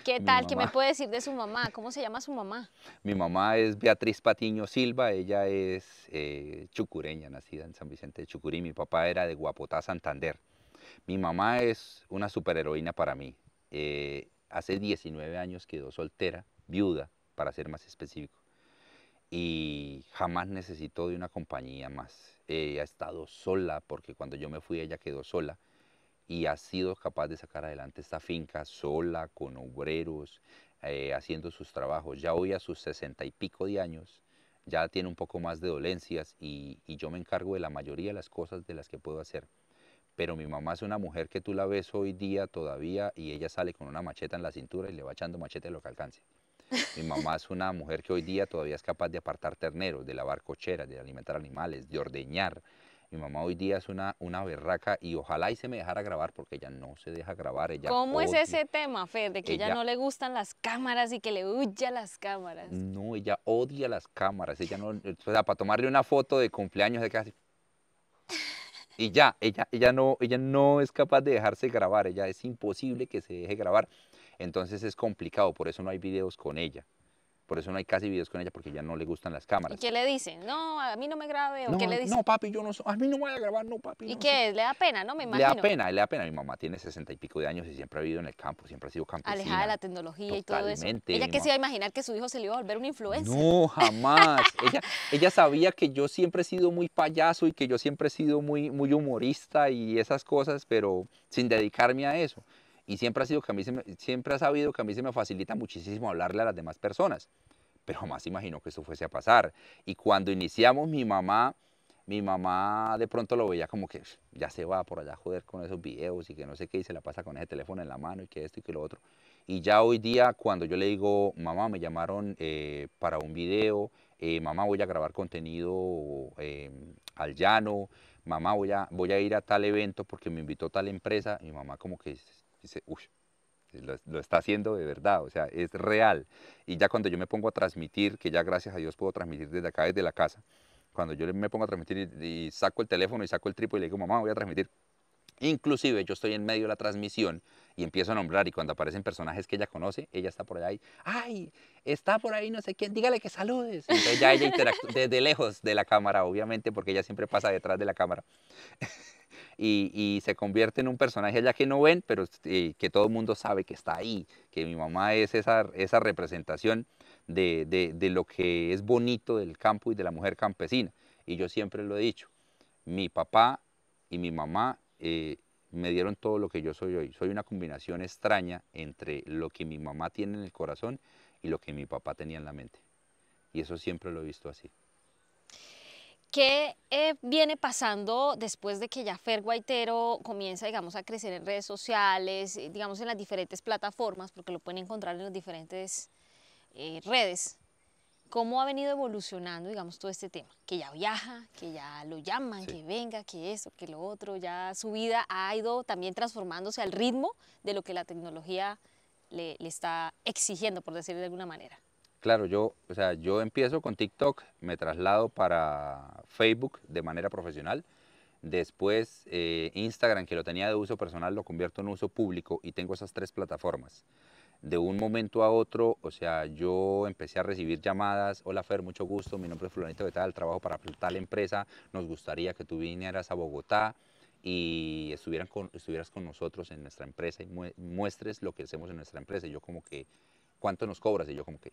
¿Qué tal? ¿Qué me puede decir de su mamá? ¿Cómo se llama su mamá? Mi mamá es Beatriz Patiño Silva, ella es eh, chucureña, nacida en San Vicente de Chucurí. Mi papá era de Guapotá, Santander. Mi mamá es una superheroína para mí. Eh, hace 19 años quedó soltera, viuda, para ser más específico. Y jamás necesitó de una compañía más. Ella ha estado sola, porque cuando yo me fui ella quedó sola y ha sido capaz de sacar adelante esta finca sola, con obreros, eh, haciendo sus trabajos. Ya hoy a sus sesenta y pico de años, ya tiene un poco más de dolencias y, yo me encargo de la mayoría de las cosas de las que puedo hacer. Pero mi mamá es una mujer que tú la ves hoy día todavía y ella sale con una macheta en la cintura y le va echando machete lo que alcance. Mi mamá es una mujer que hoy día todavía es capaz de apartar terneros, de lavar cocheras, de alimentar animales, de ordeñar, mi mamá hoy día es una, una berraca y ojalá y se me dejara grabar porque ella no se deja grabar. Ella ¿Cómo es ese tema, Fer? De que ella, ella, no le gustan las cámaras y que le huya las cámaras. No, ella odia las cámaras. Ella no, o sea, para tomarle una foto de cumpleaños de casi. Y ya, ella, ella, no, ella no es capaz de dejarse grabar. Ella es imposible que se deje grabar. Entonces es complicado, por eso no hay videos con ella. Por eso no hay casi videos con ella porque ya no le gustan las cámaras. ¿Y qué le dicen? No, a mí no me grabe. ¿O no, qué le dicen? No, papi, yo no a mí no me voy a grabar, no, papi. ¿Y no qué es? ¿Le da pena, no? Me imagino. Le da pena, le da pena. Mi mamá tiene sesenta y pico de años y siempre ha vivido en el campo, siempre ha sido campesina. Alejada de la tecnología y todo eso. Totalmente, ¿Ella ma- se iba a imaginar que su hijo se le iba a volver un influencer? No, jamás. ella, ella sabía que yo siempre he sido muy payaso y que yo siempre he sido muy, muy humorista y esas cosas, pero sin dedicarme a eso. Y siempre ha, sido que a mí se me- siempre ha sabido que a mí se me facilita muchísimo hablarle a las demás personas. Pero jamás imaginó que esto fuese a pasar. Y cuando iniciamos, mi mamá, mi mamá de pronto lo veía como que "Uf, ya se va por allá a joder con esos videos y que no sé qué, y se la pasa con ese teléfono en la mano y que esto y que lo otro. Y ya hoy día, cuando yo le digo, mamá, me llamaron eh, para un video, eh, mamá, voy a grabar contenido eh, al llano, mamá, voy a, voy a ir a tal evento porque me invitó tal empresa, mi mamá como que dice, uy, lo, lo está haciendo de verdad, o sea, es real. Y ya cuando yo me pongo a transmitir, que ya gracias a Dios puedo transmitir desde acá, desde la casa, cuando yo me pongo a transmitir y, y saco el teléfono y saco el trípode y le digo, mamá, voy a transmitir, Inclusive yo estoy en medio de la transmisión y empiezo a nombrar y cuando aparecen personajes que ella conoce, ella está por ahí, ay, está por ahí no sé quién, dígale que saludes. Entonces ya ella interactúa desde lejos de la cámara, obviamente, porque ella siempre pasa detrás de la cámara. y, se convierte en un personaje allá que no ven, pero eh, que todo el mundo sabe que está ahí, que mi mamá es esa, esa representación de, de, de lo que es bonito del campo y de la mujer campesina. Y yo siempre lo he dicho, mi papá y mi mamá eh, me dieron todo lo que yo soy hoy. Soy una combinación extraña entre lo que mi mamá tiene en el corazón y lo que mi papá tenía en la mente. Y eso siempre lo he visto así. ¿Qué eh, viene pasando después de que ya Fer Guaitero comienza, digamos, a crecer en redes sociales, eh, digamos, en las diferentes plataformas, porque lo pueden encontrar en las diferentes eh, redes? ¿Cómo ha venido evolucionando, digamos, todo este tema? Que ya viaja, que ya lo llaman, Sí. que venga, que eso, que lo otro, ya su vida ha ido también transformándose al ritmo de lo que la tecnología le, le está exigiendo, por decirlo de alguna manera. Claro, yo, o sea, yo empiezo con TikTok, me traslado para Facebook de manera profesional. Después eh, Instagram, que lo tenía de uso personal, lo convierto en uso público y tengo esas tres plataformas. De un momento a otro, o sea, yo empecé a recibir llamadas, hola Fer, mucho gusto, mi nombre es Fulanito de tal, trabajo para tal empresa, nos gustaría que tú vinieras a Bogotá y estuvieran estuvieras con nosotros en nuestra empresa y mue- muestres lo que hacemos en nuestra empresa. Y yo como que, ¿cuánto nos cobras? Y yo como que,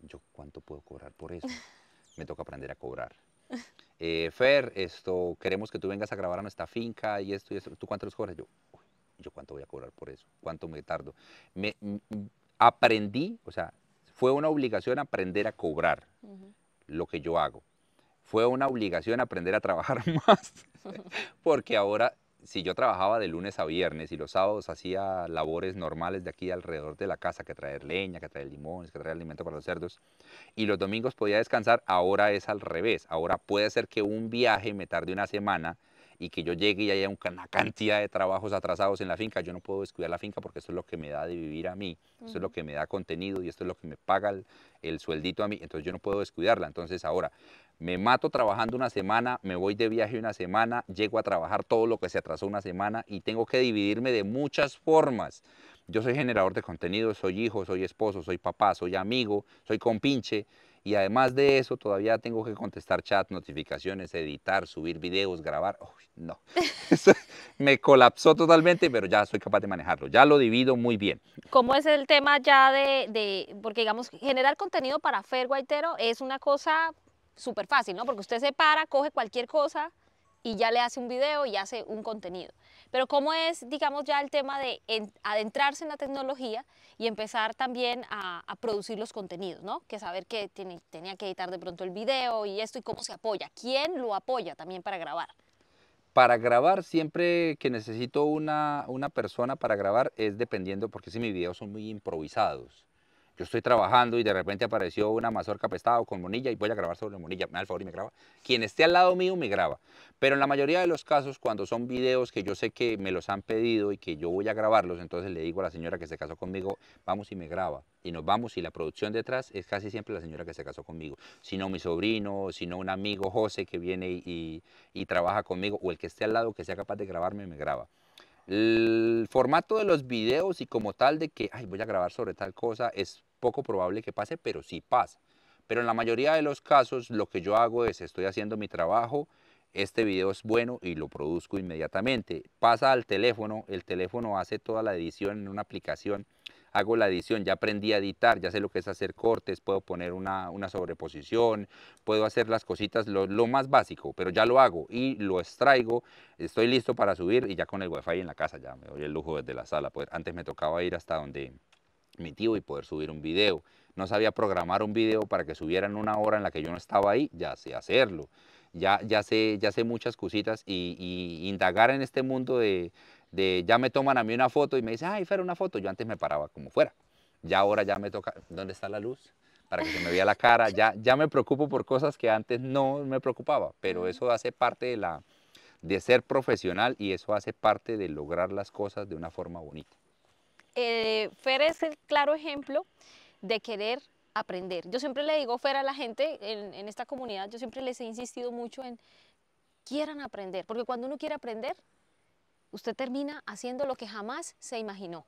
yo cuánto puedo cobrar por eso. Me toca aprender a cobrar. Eh, Fer, esto, queremos que tú vengas a grabar a nuestra finca y esto y esto. ¿Tú cuánto nos cobras? Yo, "Uy, ¿yo cuánto voy a cobrar por eso? ¿Cuánto me tardo? Me, aprendí, o sea, fue una obligación aprender a cobrar lo que yo hago. Fue una obligación aprender a trabajar más, porque ahora, si yo trabajaba de lunes a viernes y los sábados hacía labores normales de aquí alrededor de la casa, que traer leña, que traer limones, que traer alimento para los cerdos, y los domingos podía descansar, ahora es al revés. Ahora puede ser que un viaje me tarde una semana y que yo llegue y haya un- una cantidad de trabajos atrasados en la finca. Yo no puedo descuidar la finca porque esto es lo que me da de vivir a mí, esto es lo que me da contenido y esto es lo que me paga el, el sueldito a mí. Entonces yo no puedo descuidarla. Entonces ahora me mato trabajando una semana, me voy de viaje una semana, llego a trabajar todo lo que se atrasó una semana y tengo que dividirme de muchas formas. Yo soy generador de contenido, soy hijo, soy esposo, soy papá, soy amigo, soy compinche y además de eso todavía tengo que contestar chat, notificaciones, editar, subir videos, grabar. Uy, no, me colapsó totalmente, pero ya soy capaz de manejarlo. Ya lo divido muy bien. ¿Cómo es el tema ya de, de- porque digamos, generar contenido para Fer Guaitero es una cosa súper fácil, ¿no? Porque usted se para, coge cualquier cosa y ya le hace un video y hace un contenido. Pero cómo es, digamos, ya el tema de adentrarse en la tecnología y empezar también a, producir los contenidos, ¿no? Que saber que tenía que editar de pronto el video y esto y cómo se apoya, quién lo apoya también para grabar. Para grabar, siempre que necesito una, una persona para grabar es dependiendo, porque si mis videos son muy improvisados yo estoy trabajando y de repente apareció una mazorca pestada con monilla y voy a grabar sobre monilla, me da el favor y me graba. Quien esté al lado mío me graba. Pero en la mayoría de los casos, cuando son videos que yo sé que me los han pedido y que yo voy a grabarlos, entonces le digo a la señora que se casó conmigo, vamos y me graba. Y nos vamos y la producción detrás es casi siempre la señora que se casó conmigo. Si no mi sobrino, si no un amigo José que viene y, y trabaja conmigo, o el que esté al lado que sea capaz de grabarme, me graba. El formato de los videos y como tal de que Ay, voy a grabar sobre tal cosa es poco probable que pase, pero sí pasa. Pero en la mayoría de los casos lo que yo hago es estoy haciendo mi trabajo, este video es bueno y lo produzco inmediatamente. Pasa al teléfono, el teléfono hace toda la edición en una aplicación, hago la edición, ya aprendí a editar, ya sé lo que es hacer cortes, puedo poner una, sobreposición, puedo hacer las cositas, lo, lo, más básico, pero ya lo hago y lo extraigo, estoy listo para subir y ya con el wifi en la casa ya me doy el lujo desde la sala. Pues antes me tocaba ir hasta donde y poder subir un video. No sabía programar un video para que subiera en una hora en la que yo no estaba ahí, ya sé hacerlo. Ya, ya, sé, ya sé muchas cositas y, indagar en este mundo de, de, ya me toman a mí una foto y me dicen, ay, Fer, una foto. Yo antes me paraba como fuera. Ya ahora ya me toca, ¿dónde está la luz? Para que se me vea la cara. Ya, ya me preocupo por cosas que antes no me preocupaba, pero eso hace parte de, la, de ser profesional y eso hace parte de lograr las cosas de una forma bonita eh, Fer es el claro ejemplo de querer aprender. Yo siempre le digo, Fer, a la gente en, en esta comunidad, yo siempre les he insistido mucho en quieran aprender, porque cuando uno quiere aprender, usted termina haciendo lo que jamás se imaginó.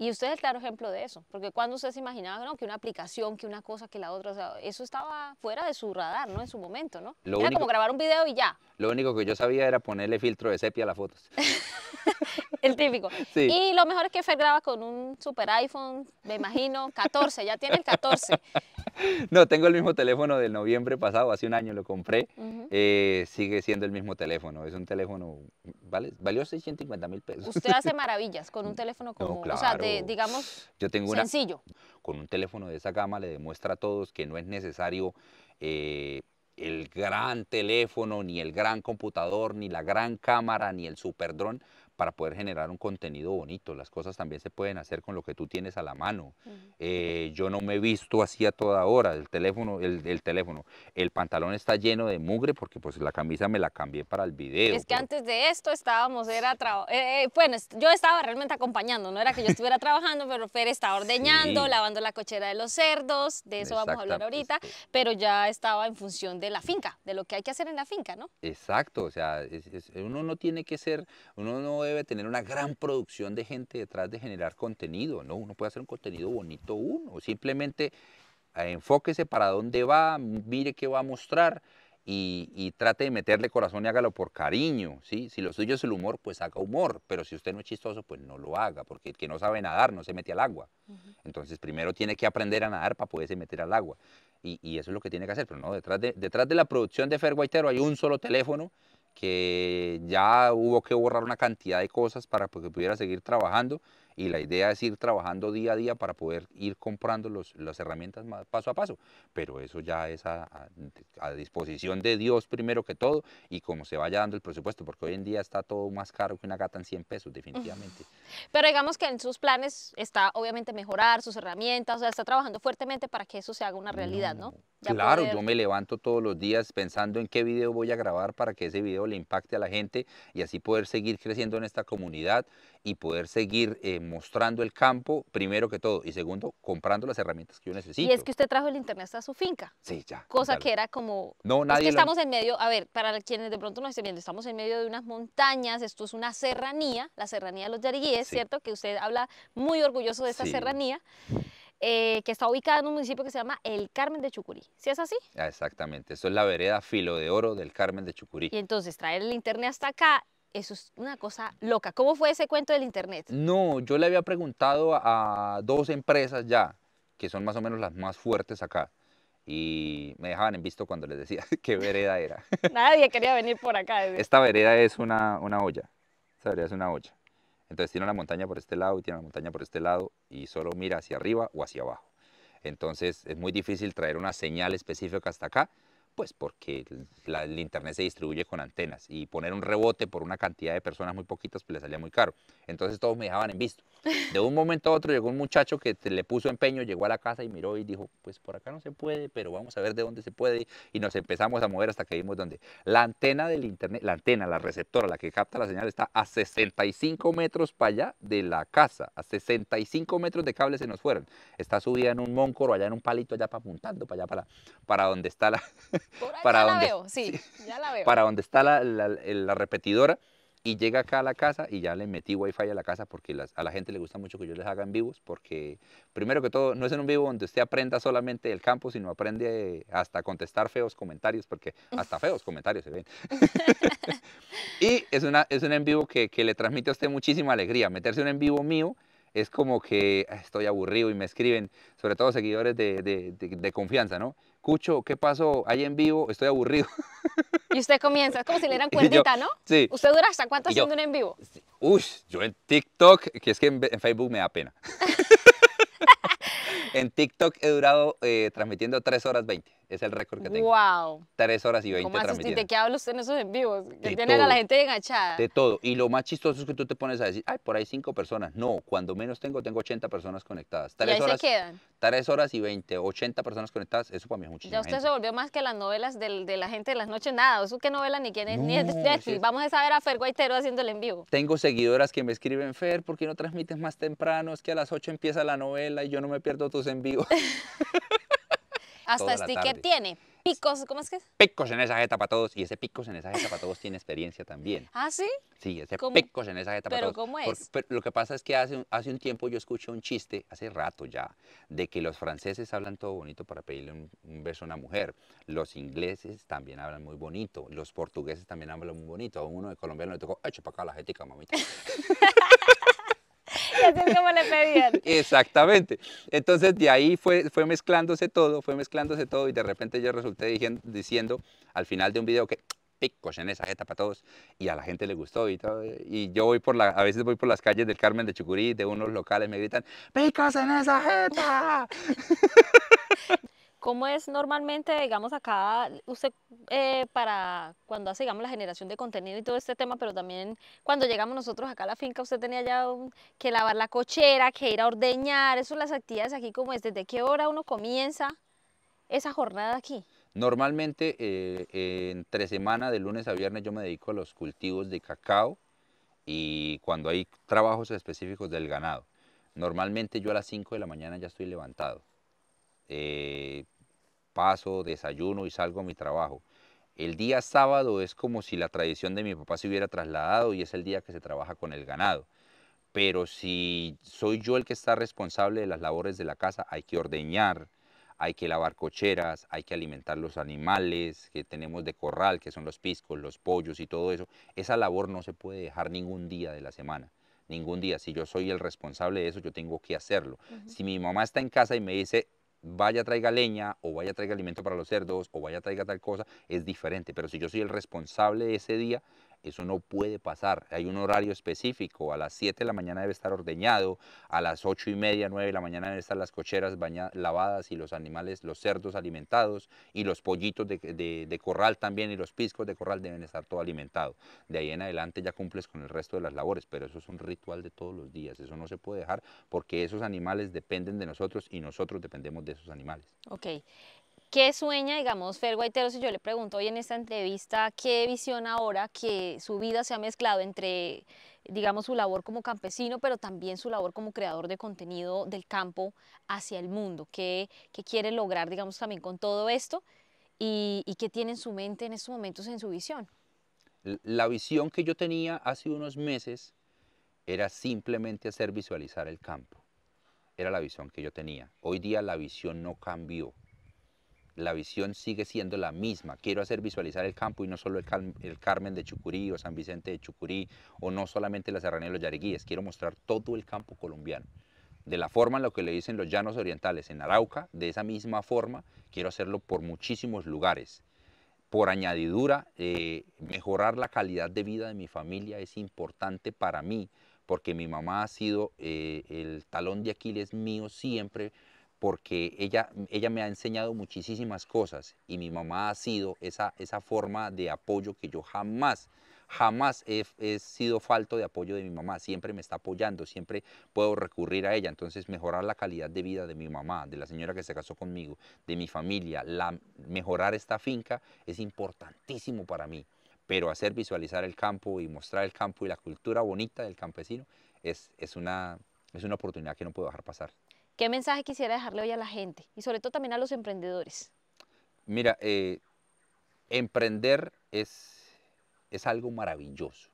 Y usted es el claro ejemplo de eso, porque cuando usted se imaginaba que una aplicación, que una cosa, que la otra, o sea, eso estaba fuera de su radar, ¿no? En su momento, ¿no? era como grabar un video y ya. Lo único que yo sabía era ponerle filtro de sepia a las fotos. el típico. Y lo mejor es que Fer graba con un super iPhone, me imagino, 14, ya tiene el 14. No, tengo el mismo teléfono del noviembre pasado, hace un año lo compré, eh, sigue siendo el mismo teléfono, es un teléfono, vale, valió 650 mil pesos. Usted hace maravillas con un teléfono como, o sea, de, digamos, Yo tengo sencillo. con un teléfono de esa gama le demuestra a todos que no es necesario eh, el gran teléfono, ni el gran computador, ni la gran cámara, ni el super dron para poder generar un contenido bonito. Las cosas también se pueden hacer con lo que tú tienes a la mano. Eh, yo no me he visto así a toda hora. El teléfono, el, teléfono, el pantalón está lleno de mugre porque pues la camisa me la cambié para el video. Es que antes de esto estábamos, era eh, eh, bueno, yo estaba realmente acompañando, no era que yo estuviera trabajando, pero Fer estaba ordeñando, lavando la cochera de los cerdos, de eso vamos a hablar ahorita, pero ya estaba en función de la finca, de lo que hay que hacer en la finca, ¿no? Exacto, o sea, uno no tiene que ser, uno no debe tener una gran producción de gente detrás de generar contenido, ¿no? Uno puede hacer un contenido bonito uno, simplemente eh, enfóquese para dónde va, mire qué va a mostrar y, trate de meterle corazón y hágalo por cariño, ¿sí? Si lo suyo es el humor, pues haga humor, pero si usted no es chistoso, pues no lo haga, porque el que no sabe nadar no se mete al agua. Entonces primero tiene que aprender a nadar para poderse meter al agua. Y, eso es lo que tiene que hacer, pero no, detrás de, detrás de la producción de Fer Guaitero hay un solo teléfono que ya hubo que borrar una cantidad de cosas para que pudiera seguir trabajando y la idea es ir trabajando día a día para poder ir comprando los, las herramientas paso a paso, pero eso ya es a, disposición de Dios primero que todo y como se vaya dando el presupuesto, porque hoy en día está todo más caro que una gata en 100 pesos, definitivamente. Pero digamos que en sus planes está obviamente mejorar sus herramientas, o sea, está trabajando fuertemente para que eso se haga una realidad, ¿no? Claro, yo me levanto todos los días pensando en qué video voy a grabar para que ese video le impacte a la gente y así poder seguir creciendo en esta comunidad y poder seguir eh, mostrando el campo, primero que todo, y segundo, comprando las herramientas que yo necesito. Y es que usted trajo el internet hasta su finca. Sí, ya. Cosa que era como... No, nadie... Es que estamos en medio, a ver, para quienes de pronto no estén viendo, estamos en medio de unas montañas, esto es una serranía, la serranía de los Yariguíes, ¿cierto? Que usted habla muy orgulloso de esta serranía. Eh, que está ubicada en un municipio que se llama El Carmen de Chucurí. ¿Sí es así? Ah, exactamente, eso es la vereda Filo de Oro del Carmen de Chucurí. Y entonces traer el internet hasta acá eso es una cosa loca. ¿Cómo fue ese cuento del Internet? No, yo le había preguntado a dos empresas ya, que son más o menos las más fuertes acá. y me dejaban en visto cuando les decía qué vereda era. Nadie quería venir por acá. Esta vereda es una, una olla, esta vereda es una olla. Entonces tiene una montaña por este lado y tiene una montaña por este lado y solo mira hacia arriba o hacia abajo. Entonces es muy difícil traer una señal específica hasta acá pues porque el internet se distribuye con antenas y poner un rebote por una cantidad de personas muy poquitas pues le salía muy caro. Entonces todos me dejaban en visto. De un momento a otro llegó un muchacho que le puso empeño, llegó a la casa y miró y dijo, pues por acá no se puede, pero vamos a ver de dónde se puede. Y nos empezamos a mover hasta que vimos dónde. La antena del internet, la antena, la receptora, la que capta la señal está a 65 metros para allá de la casa. A 65 metros de cable se nos fueron. Está subida en un moncoro, allá en un palito, allá para apuntando, para allá, para, para donde está la... para donde, la veo, sí, ya la veo. Para donde está la, repetidora y llega acá a la casa y ya le metí wifi a la casa porque a la gente le gusta mucho que yo les haga en vivos porque primero que todo no es en un vivo donde usted aprenda solamente el campo sino aprende hasta contestar feos comentarios porque hasta feos comentarios se ven. Y es una es un en vivo que, que, le transmite a usted muchísima alegría. Meterse en un en vivo mío es como que estoy aburrido y me escriben sobre todo seguidores de, de, de confianza no Cucho, ¿qué pasó? Ahí en vivo, estoy aburrido. Y usted comienza, es como si le eran cuerdita, ¿no? Sí. ¿Usted dura hasta cuánto haciendo un en vivo? Uy, yo en TikTok, que es que en Facebook me da pena. en TikTok he durado eh, transmitiendo 3 horas 20. Es el récord que tengo. ¡Wow! 3 horas y 20 ¿Cómo transmitiendo. ¿De qué habla usted en esos en vivos? Que tienen a la gente enganchada. De todo. Y lo más chistoso es que tú te pones a decir, ay, por ahí 5 personas. No, cuando menos tengo, tengo 80 personas conectadas. 3 ¿Y ahí horas, se quedan? 3 horas y 20, 80 personas conectadas. Eso para mí es muchísimo. Ya usted se volvió más que las novelas del, de la gente de las noches. Nada, eso que novela ni quién es, No, ni es Netflix. sí es- Vamos a saber a Fer Guaitero haciéndole en vivo. Tengo seguidoras que me escriben, Fer, ¿por qué no transmites más temprano? Es que a las 8 empieza la novela y yo no me pierdo tus en vivo. Hasta sticker tiene. Picos, ¿cómo es que es? Picos en esa jeta para todos. Y ese picos en esa jeta para todos tiene experiencia también. Ah, sí. Sí, ese ¿Cómo? picos en esa jeta para ¿Pero todos. cómo Por- es? pero lo que pasa es que hace un, hace un tiempo yo escuché un chiste, hace rato ya, de que los franceses hablan todo bonito para pedirle un, un beso a una mujer. Los ingleses también hablan muy bonito. Los portugueses también hablan muy bonito. A uno de colombiano le tocó, eche para acá la jetica, mamita. Exactamente. Entonces de ahí fue, fue mezclándose todo, fue mezclándose todo y de repente yo resulté diciendo, diciendo al final de un video que picos en esa jeta para todos y a la gente le gustó y todo. Y yo voy por la, a veces voy por las calles del Carmen de Chucurí, de unos locales me gritan, picos en esa jeta. ¿Cómo es normalmente, digamos, acá usted eh, para cuando hace, digamos, la generación de contenido y todo este tema, pero también cuando llegamos nosotros acá a la finca, usted tenía ya que lavar la cochera, que ir a ordeñar, eso las actividades aquí, como es? ¿Desde qué hora uno comienza esa jornada aquí? Normalmente eh, entre semana, de lunes a viernes, yo me dedico a los cultivos de cacao y cuando hay trabajos específicos del ganado. Normalmente yo a las 5 de la mañana ya estoy levantado. Eh, paso, desayuno y salgo a mi trabajo. El día sábado es como si la tradición de mi papá se hubiera trasladado y es el día que se trabaja con el ganado. Pero si soy yo el que está responsable de las labores de la casa, hay que ordeñar, hay que lavar cocheras, hay que alimentar los animales que tenemos de corral, que son los piscos, los pollos y todo eso. Esa labor no se puede dejar ningún día de la semana, ningún día. Si yo soy el responsable de eso, yo tengo que hacerlo. Si mi mamá está en casa y me dice, vaya traiga leña o vaya traiga alimento para los cerdos o vaya traiga tal cosa, es diferente. Pero si yo soy el responsable de ese día, eso no puede pasar. Hay un horario específico. A las 7 de la mañana debe estar ordeñado, a las 8 y media, 9 de la mañana deben estar las cocheras baña- lavadas y los animales, los cerdos alimentados y los pollitos de corral también y los piscos de corral deben estar todo alimentados. De ahí en adelante ya cumples con el resto de las labores, pero eso es un ritual de todos los días. Eso no se puede dejar porque esos animales dependen de nosotros y nosotros dependemos de esos animales. Ok. ¿Qué sueña, digamos, Fer Guaitero, si yo le pregunto hoy en esta entrevista, qué visión ahora que su vida se ha mezclado entre, digamos, su labor como campesino, pero también su labor como creador de contenido del campo hacia el mundo? ¿Qué, quiere lograr, digamos, también con todo esto? ¿Y, y qué tiene en su mente en estos momentos en su visión? La visión que yo tenía hace unos meses era simplemente hacer visualizar el campo. Era la visión que yo tenía. Hoy día la visión no cambió. La visión sigue siendo la misma. Quiero hacer visualizar el campo y no solo el, Carmen de Chucurí o San Vicente de Chucurí o no solamente la Serranía de los Yariguíes. Quiero mostrar todo el campo colombiano de la forma en lo que le dicen los llanos orientales en Arauca, de esa misma forma quiero hacerlo por muchísimos lugares. Por añadidura, eh, mejorar la calidad de vida de mi familia es importante para mí, porque mi mamá ha sido eh, el talón de Aquiles mío siempre, porque ella, ella me ha enseñado muchísimas cosas y mi mamá ha sido esa, esa forma de apoyo que yo jamás jamás he, sido falto de apoyo de mi mamá, siempre me está apoyando, siempre puedo recurrir a ella, entonces mejorar la calidad de vida de mi mamá, de la señora que se casó conmigo, de mi familia, la, mejorar esta finca es importantísimo para mí, pero hacer visualizar el campo y mostrar el campo y la cultura bonita del campesino es, es, una, es una oportunidad que no puedo dejar pasar. ¿Qué mensaje quisiera dejarle hoy a la gente y sobre todo también a los emprendedores? Mira, eh, emprender es es algo maravilloso.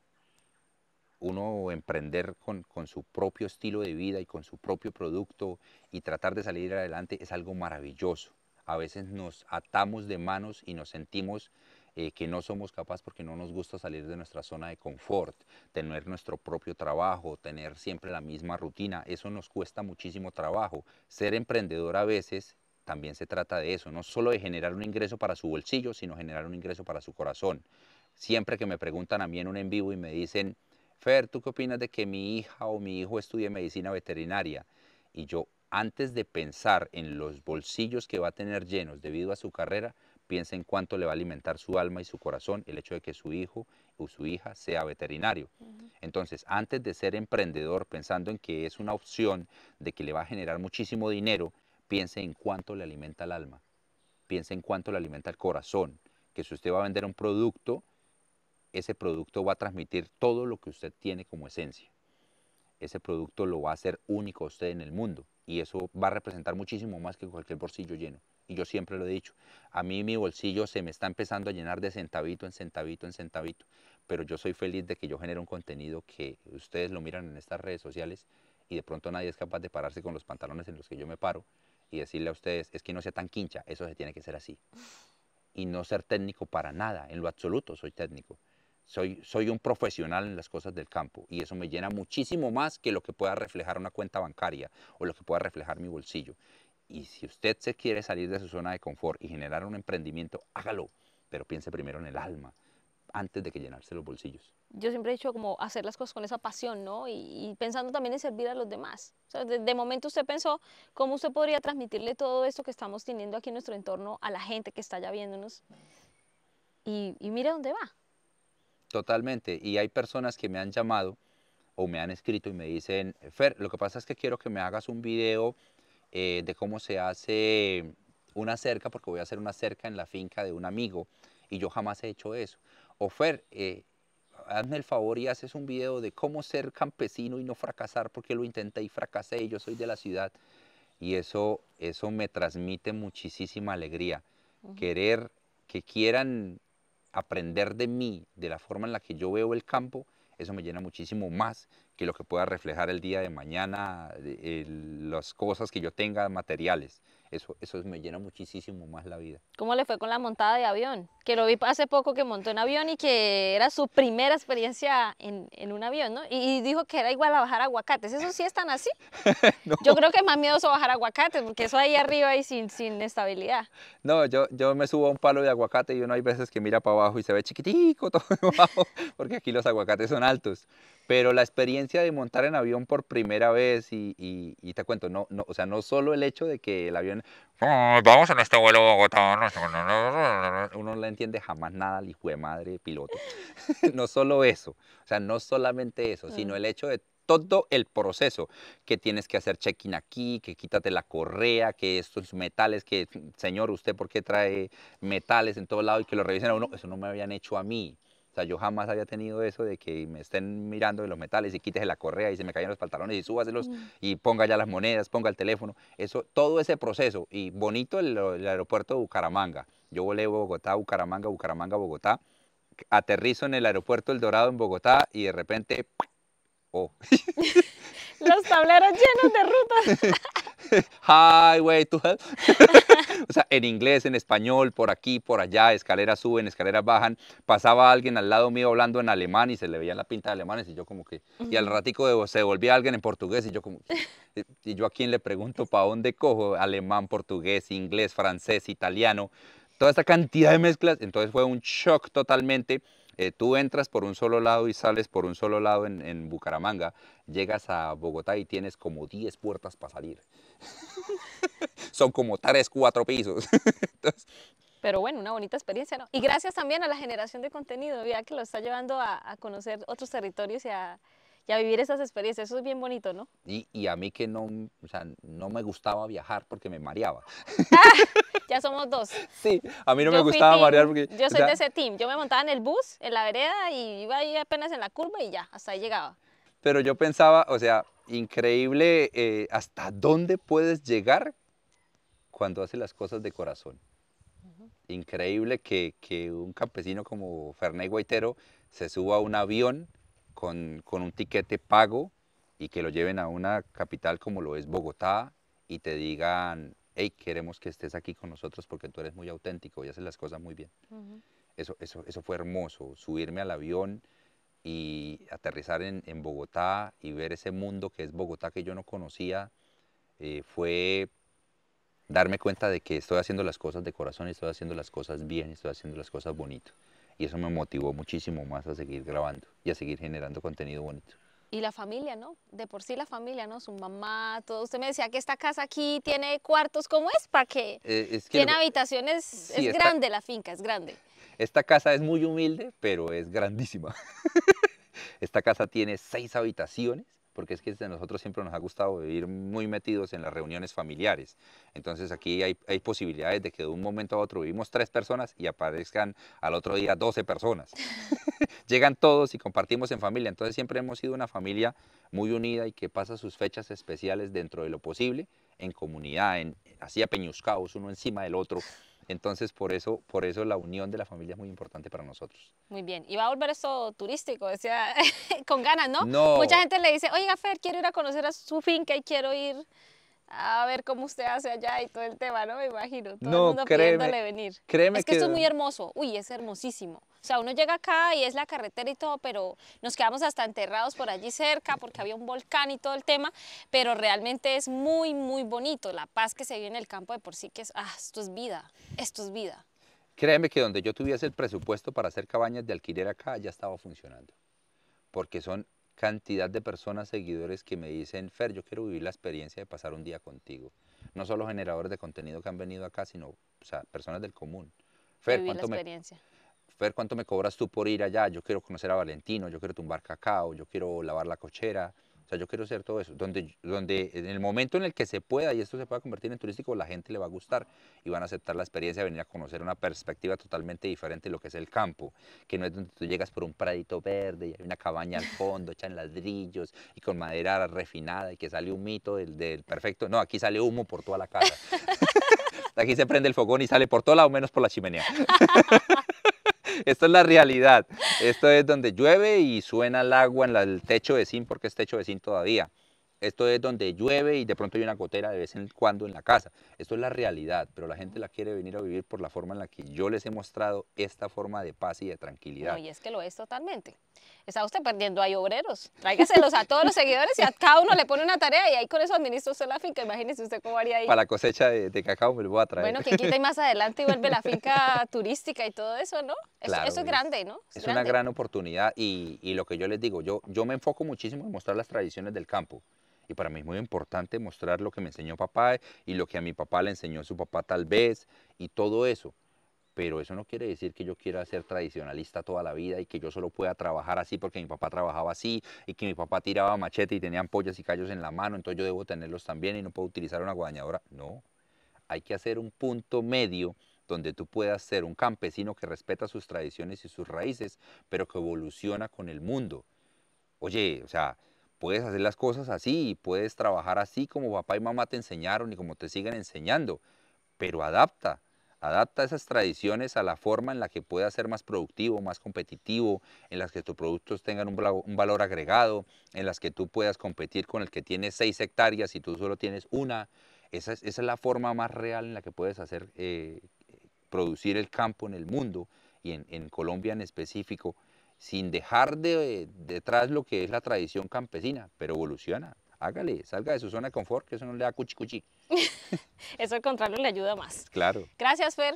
Uno emprender con, su propio estilo de vida y con su propio producto y tratar de salir adelante es algo maravilloso. A veces nos atamos de manos y nos sentimos eh, que no somos capaces porque no nos gusta salir de nuestra zona de confort, tener nuestro propio trabajo, tener siempre la misma rutina. Eso nos cuesta muchísimo trabajo. Ser emprendedor a veces también se trata de eso, no solo de generar un ingreso para su bolsillo, sino generar un ingreso para su corazón. Siempre que me preguntan a mí en un en vivo y me dicen, Fer, ¿tú qué opinas de que mi hija o mi hijo estudie medicina veterinaria? Y yo, antes de pensar en los bolsillos que va a tener llenos debido a su carrera, piensa en cuánto le va a alimentar su alma y su corazón el hecho de que su hijo o su hija sea veterinario. Entonces, antes de ser emprendedor, pensando en que es una opción de que le va a generar muchísimo dinero, piense en cuánto le alimenta el alma, piense en cuánto le alimenta el corazón, que si usted va a vender un producto, ese producto va a transmitir todo lo que usted tiene como esencia. Ese producto lo va a hacer único a usted en el mundo y eso va a representar muchísimo más que cualquier bolsillo lleno. Y yo siempre lo he dicho, a mí mi bolsillo se me está empezando a llenar de centavito en centavito en centavito, pero yo soy feliz de que yo genere un contenido que ustedes lo miran en estas redes sociales y de pronto nadie es capaz de pararse con los pantalones en los que yo me paro y decirle a ustedes, es que no sea tan quincha, eso se tiene que ser así. Y no ser técnico para nada, en lo absoluto soy técnico soy, soy un profesional en las cosas del campo y eso me llena muchísimo más que lo que pueda reflejar una cuenta bancaria o lo que pueda reflejar mi bolsillo. Y si usted se quiere salir de su zona de confort y generar un emprendimiento, hágalo, pero piense primero en el alma antes de que llenarse los bolsillos. Yo siempre he dicho como hacer las cosas con esa pasión, ¿no? Y, pensando también en servir a los demás. de, momento usted pensó cómo usted podría transmitirle todo esto que estamos teniendo aquí en nuestro entorno a la gente que está ya viéndonos. Y, y mire dónde va. Totalmente. Y hay personas que me han llamado o me han escrito y me dicen, Fer, lo que pasa es que quiero que me hagas un video eh, de cómo se hace una cerca, porque voy a hacer una cerca en la finca de un amigo y yo jamás he hecho eso. O Fer, eh, hazme el favor y haces un video de cómo ser campesino y no fracasar, porque lo intenté y fracasé y yo soy de la ciudad. Y eso, eso me transmite muchísima alegría. Querer que quieran aprender de mí, de la forma en la que yo veo el campo, eso me llena muchísimo más que lo que pueda reflejar el día de mañana, las cosas que yo tenga materiales. Eso, eso me llena muchísimo más la vida. ¿Cómo le fue con la montada de avión? Que lo vi hace poco que montó en avión y que era su primera experiencia en, en un avión, ¿no? Y, dijo que era igual a bajar aguacates. ¿Eso sí es tan así? Yo creo que es más miedoso bajar aguacates, porque eso ahí arriba y sin, sin estabilidad. No, yo, yo me subo a un palo de aguacate y uno hay veces que mira para abajo y se ve chiquitico todo abajo, porque aquí los aguacates son altos. Pero la experiencia de montar en avión por primera vez y, y, te cuento, no, no, o sea, no solo el hecho de que el avión, vamos en este vuelo a Bogotá, uno no le entiende jamás nada al hijo de madre piloto. no solo eso, o sea, no solamente eso, sino el hecho de todo el proceso, que tienes que hacer check-in aquí, que quítate la correa, que estos metales, que señor, ¿usted por qué trae metales en todo lado y que lo revisen a uno? Eso no me habían hecho a mí sea, yo jamás había tenido eso de que me estén mirando de los metales y quítese la correa y se me caen los pantalones y súbaselos mm. y ponga ya las monedas, ponga el teléfono. Eso, todo ese proceso. Y bonito el, aeropuerto de Bucaramanga. Yo volé Bogotá, Bucaramanga, Bucaramanga, Bogotá. Aterrizo en el aeropuerto El Dorado en Bogotá y de repente... Oh. los tableros llenos de rutas. highway to hell. o sea, en inglés, en español, por aquí, por allá, escaleras suben, escaleras bajan. Pasaba alguien al lado mío hablando en alemán y se le veía la pinta de alemanes y yo como que... Y al ratico de, se volvía alguien en portugués y yo como... y yo a quién le pregunto para dónde cojo alemán, portugués, inglés, francés, italiano. Toda esta cantidad de mezclas. Entonces fue un shock totalmente eh, tú entras por un solo lado y sales por un solo lado en, Bucaramanga, llegas a Bogotá y tienes como 10 puertas para salir. Son como 3, 4 pisos. Pero bueno, una bonita experiencia, ¿no? Y gracias también a la generación de contenido, ya que lo está llevando a conocer otros territorios y a, y a vivir esas experiencias. Eso es bien bonito, ¿no? Y, y, a mí que no, o sea, no me gustaba viajar porque me mareaba. ya somos dos. Sí, a mí no me gustaba marear porque... Yo soy de ese team. Yo me montaba en el bus, en la vereda y iba ahí apenas en la curva y ya, hasta ahí llegaba. Pero yo pensaba, o sea, increíble eh, hasta dónde puedes llegar cuando haces las cosas de corazón. Increíble que, que, un campesino como Ferney Guaitero se suba a un avión con, un tiquete pago y que lo lleven a una capital como lo es Bogotá y te digan, hey, queremos que estés aquí con nosotros porque tú eres muy auténtico y haces las cosas muy bien. eso, eso, eso fue hermoso, subirme al avión y aterrizar en, Bogotá y ver ese mundo que es Bogotá que yo no conocía, eh, fue darme cuenta de que estoy haciendo las cosas de corazón y estoy haciendo las cosas bien, y estoy haciendo las cosas bonitas y eso me motivó muchísimo más a seguir grabando y a seguir generando contenido bonito. Y la familia, ¿no? De por sí la familia, ¿no? Su mamá, todo. Usted me decía que esta casa aquí tiene cuartos, ¿cómo es? ¿Para qué? Eh, tiene habitaciones, es grande la finca, es grande. Esta casa es muy humilde, pero es grandísima. esta casa tiene seis habitaciones porque es que a nosotros siempre nos ha gustado vivir muy metidos en las reuniones familiares. Entonces aquí hay, hay, posibilidades de que de un momento a otro vivimos tres personas y aparezcan al otro día 12 personas. Llegan todos y compartimos en familia. Entonces siempre hemos sido una familia muy unida y que pasa sus fechas especiales dentro de lo posible en comunidad, en, así apeñuscados, uno encima del otro. Entonces, por eso, por eso la unión de la familia es muy importante para nosotros. Muy bien. Y va a volver esto turístico, decía, con ganas, ¿no? No. Mucha gente le dice, oiga, Fer, quiero ir a conocer a su finca y quiero ir a ver cómo usted hace allá y todo el tema, ¿no? Me imagino. Todo el mundo pidiéndole venir. Créeme es que, esto es muy hermoso. Uy, es hermosísimo. O sea, uno llega acá y es la carretera y todo, pero nos quedamos hasta enterrados por allí cerca porque había un volcán y todo el tema, pero realmente es muy, muy bonito. La paz que se vive en el campo de por sí, que es, ah, esto es vida, esto es vida. Créeme que donde yo tuviese el presupuesto para hacer cabañas de alquiler acá ya estaba funcionando, porque son cantidad de personas, seguidores que me dicen, Fer, yo quiero vivir la experiencia de pasar un día contigo. No solo generadores de contenido que han venido acá, sino o sea, personas del común. Fer, ¿cuánto me, Fer, ¿cuánto me cobras tú por ir allá? Yo quiero conocer a Valentino, yo quiero tumbar cacao, yo quiero lavar la cochera, o sea, yo quiero hacer todo eso, donde, donde en el momento en el que se pueda y esto se pueda convertir en turístico, la gente le va a gustar y van a aceptar la experiencia de venir a conocer una perspectiva totalmente diferente de lo que es el campo, que no es donde tú llegas por un pradito verde y hay una cabaña al fondo, echan ladrillos y con madera refinada y que sale un mito del, del perfecto. No, aquí sale humo por toda la casa. aquí se prende el fogón y sale por todo lado menos por la chimenea. Esto es la realidad. Esto es donde llueve y suena el agua en el techo de zinc porque es techo de zinc todavía. Esto es donde llueve y de pronto hay una gotera de vez en cuando en la casa. Esto es la realidad, pero la gente la quiere venir a vivir por la forma en la que yo les he mostrado esta forma de paz y de tranquilidad. No, y es que lo es totalmente. Está usted perdiendo ahí obreros. Tráigaselos a todos los seguidores y a cada uno le pone una tarea y ahí con eso administra usted la finca. Imagínese usted cómo haría ahí. Para la cosecha de, cacao me lo voy a traer. Bueno, que quita y más adelante y vuelve la finca turística y todo eso, ¿no? Eso, es, grande, ¿no? Es, una gran oportunidad y, y, lo que yo les digo, yo, yo me enfoco muchísimo en mostrar las tradiciones del campo. Y para mí es muy importante mostrar lo que me enseñó papá y lo que a mi papá le enseñó su papá tal vez y todo eso. Pero eso no quiere decir que yo quiera ser tradicionalista toda la vida y que yo solo pueda trabajar así porque mi papá trabajaba así y que mi papá tiraba machete y tenía ampollas y callos en la mano, entonces yo debo tenerlos también y no puedo utilizar una guadañadora. No, hay que hacer un punto medio donde tú puedas ser un campesino que respeta sus tradiciones y sus raíces, pero que evoluciona con el mundo. Oye, o sea, puedes hacer las cosas así y puedes trabajar así como papá y mamá te enseñaron y como te siguen enseñando, pero adapta, adapta esas tradiciones a la forma en la que puedas ser más productivo, más competitivo, en las que tus productos tengan un, valor agregado, en las que tú puedas competir con el que tiene seis hectáreas y tú solo tienes una, esa es, la forma más real en la que puedes hacer, eh, producir el campo en el mundo y en Colombia en específico, sin dejar de, detrás lo que es la tradición campesina, pero evoluciona. Hágale, salga de su zona de confort, que eso no le da cuchi cuchi. Eso al contrario le ayuda más. Claro. Gracias, Fer,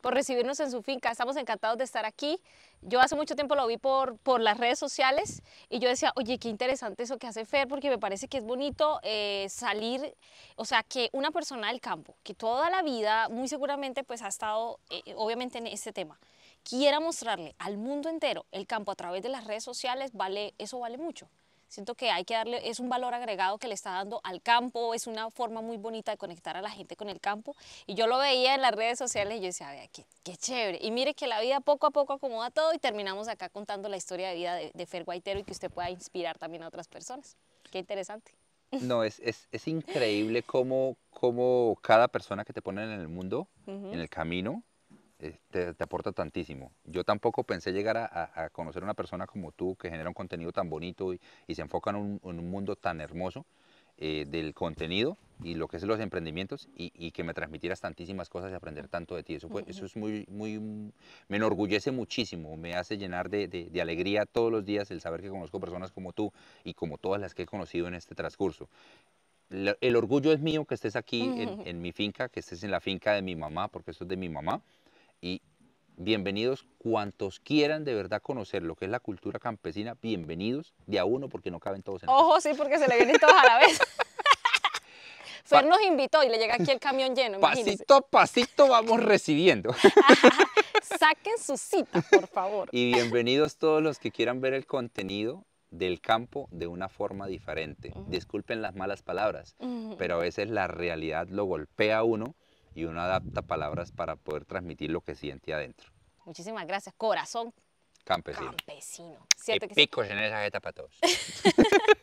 por recibirnos en su finca. Estamos encantados de estar aquí. Yo hace mucho tiempo lo vi por, por las redes sociales y yo decía, oye, qué interesante eso que hace Fer, porque me parece que es bonito eh, salir, o sea, que una persona del campo, que toda la vida muy seguramente pues ha estado, eh, obviamente, en este tema, quiera mostrarle al mundo entero el campo a través de las redes sociales, vale, eso vale mucho. Siento que hay que darle, es un valor agregado que le está dando al campo, es una forma muy bonita de conectar a la gente con el campo. Y yo lo veía en las redes sociales y yo decía, vea, qué, qué chévere. Y mire que la vida poco a poco acomoda todo y terminamos acá contando la historia de vida de, de Fer Guaitero y que usted pueda inspirar también a otras personas. Qué interesante. No, es, es, es increíble cómo, cómo cada persona que te ponen en el mundo, Ujú. en el camino, te, te aporta tantísimo. Yo tampoco pensé llegar a, a- a conocer una persona como tú que genera un contenido tan bonito y, y se enfoca en un, en un mundo tan hermoso eh, del contenido y lo que es los emprendimientos y, y que me transmitieras tantísimas cosas y aprender tanto de ti. Eso, fue- eso es muy, muy, me enorgullece muchísimo, me hace llenar de, de- de alegría todos los días el saber que conozco personas como tú y como todas las que he conocido en este transcurso. El orgullo es mío que estés aquí en, en mi finca, que estés en la finca de mi mamá, porque esto es de mi mamá. Y bienvenidos cuantos quieran de verdad conocer lo que es la cultura campesina, bienvenidos de a uno porque no caben todos en Ojo, sí, porque se le vienen todos a la vez. Fer nos invitó y le llega aquí el camión lleno, imagínense. Pasito a pasito vamos recibiendo. Saquen su cita, por favor. Y bienvenidos todos los que quieran ver el contenido del campo de una forma diferente. Disculpen las malas palabras, Ujú. pero a veces la realidad lo golpea a uno y uno adapta palabras para poder transmitir lo que siente adentro. Muchísimas gracias. Corazón Campesino. campesino. Y ¿Cierto que sí? picos en esa jeta para todos.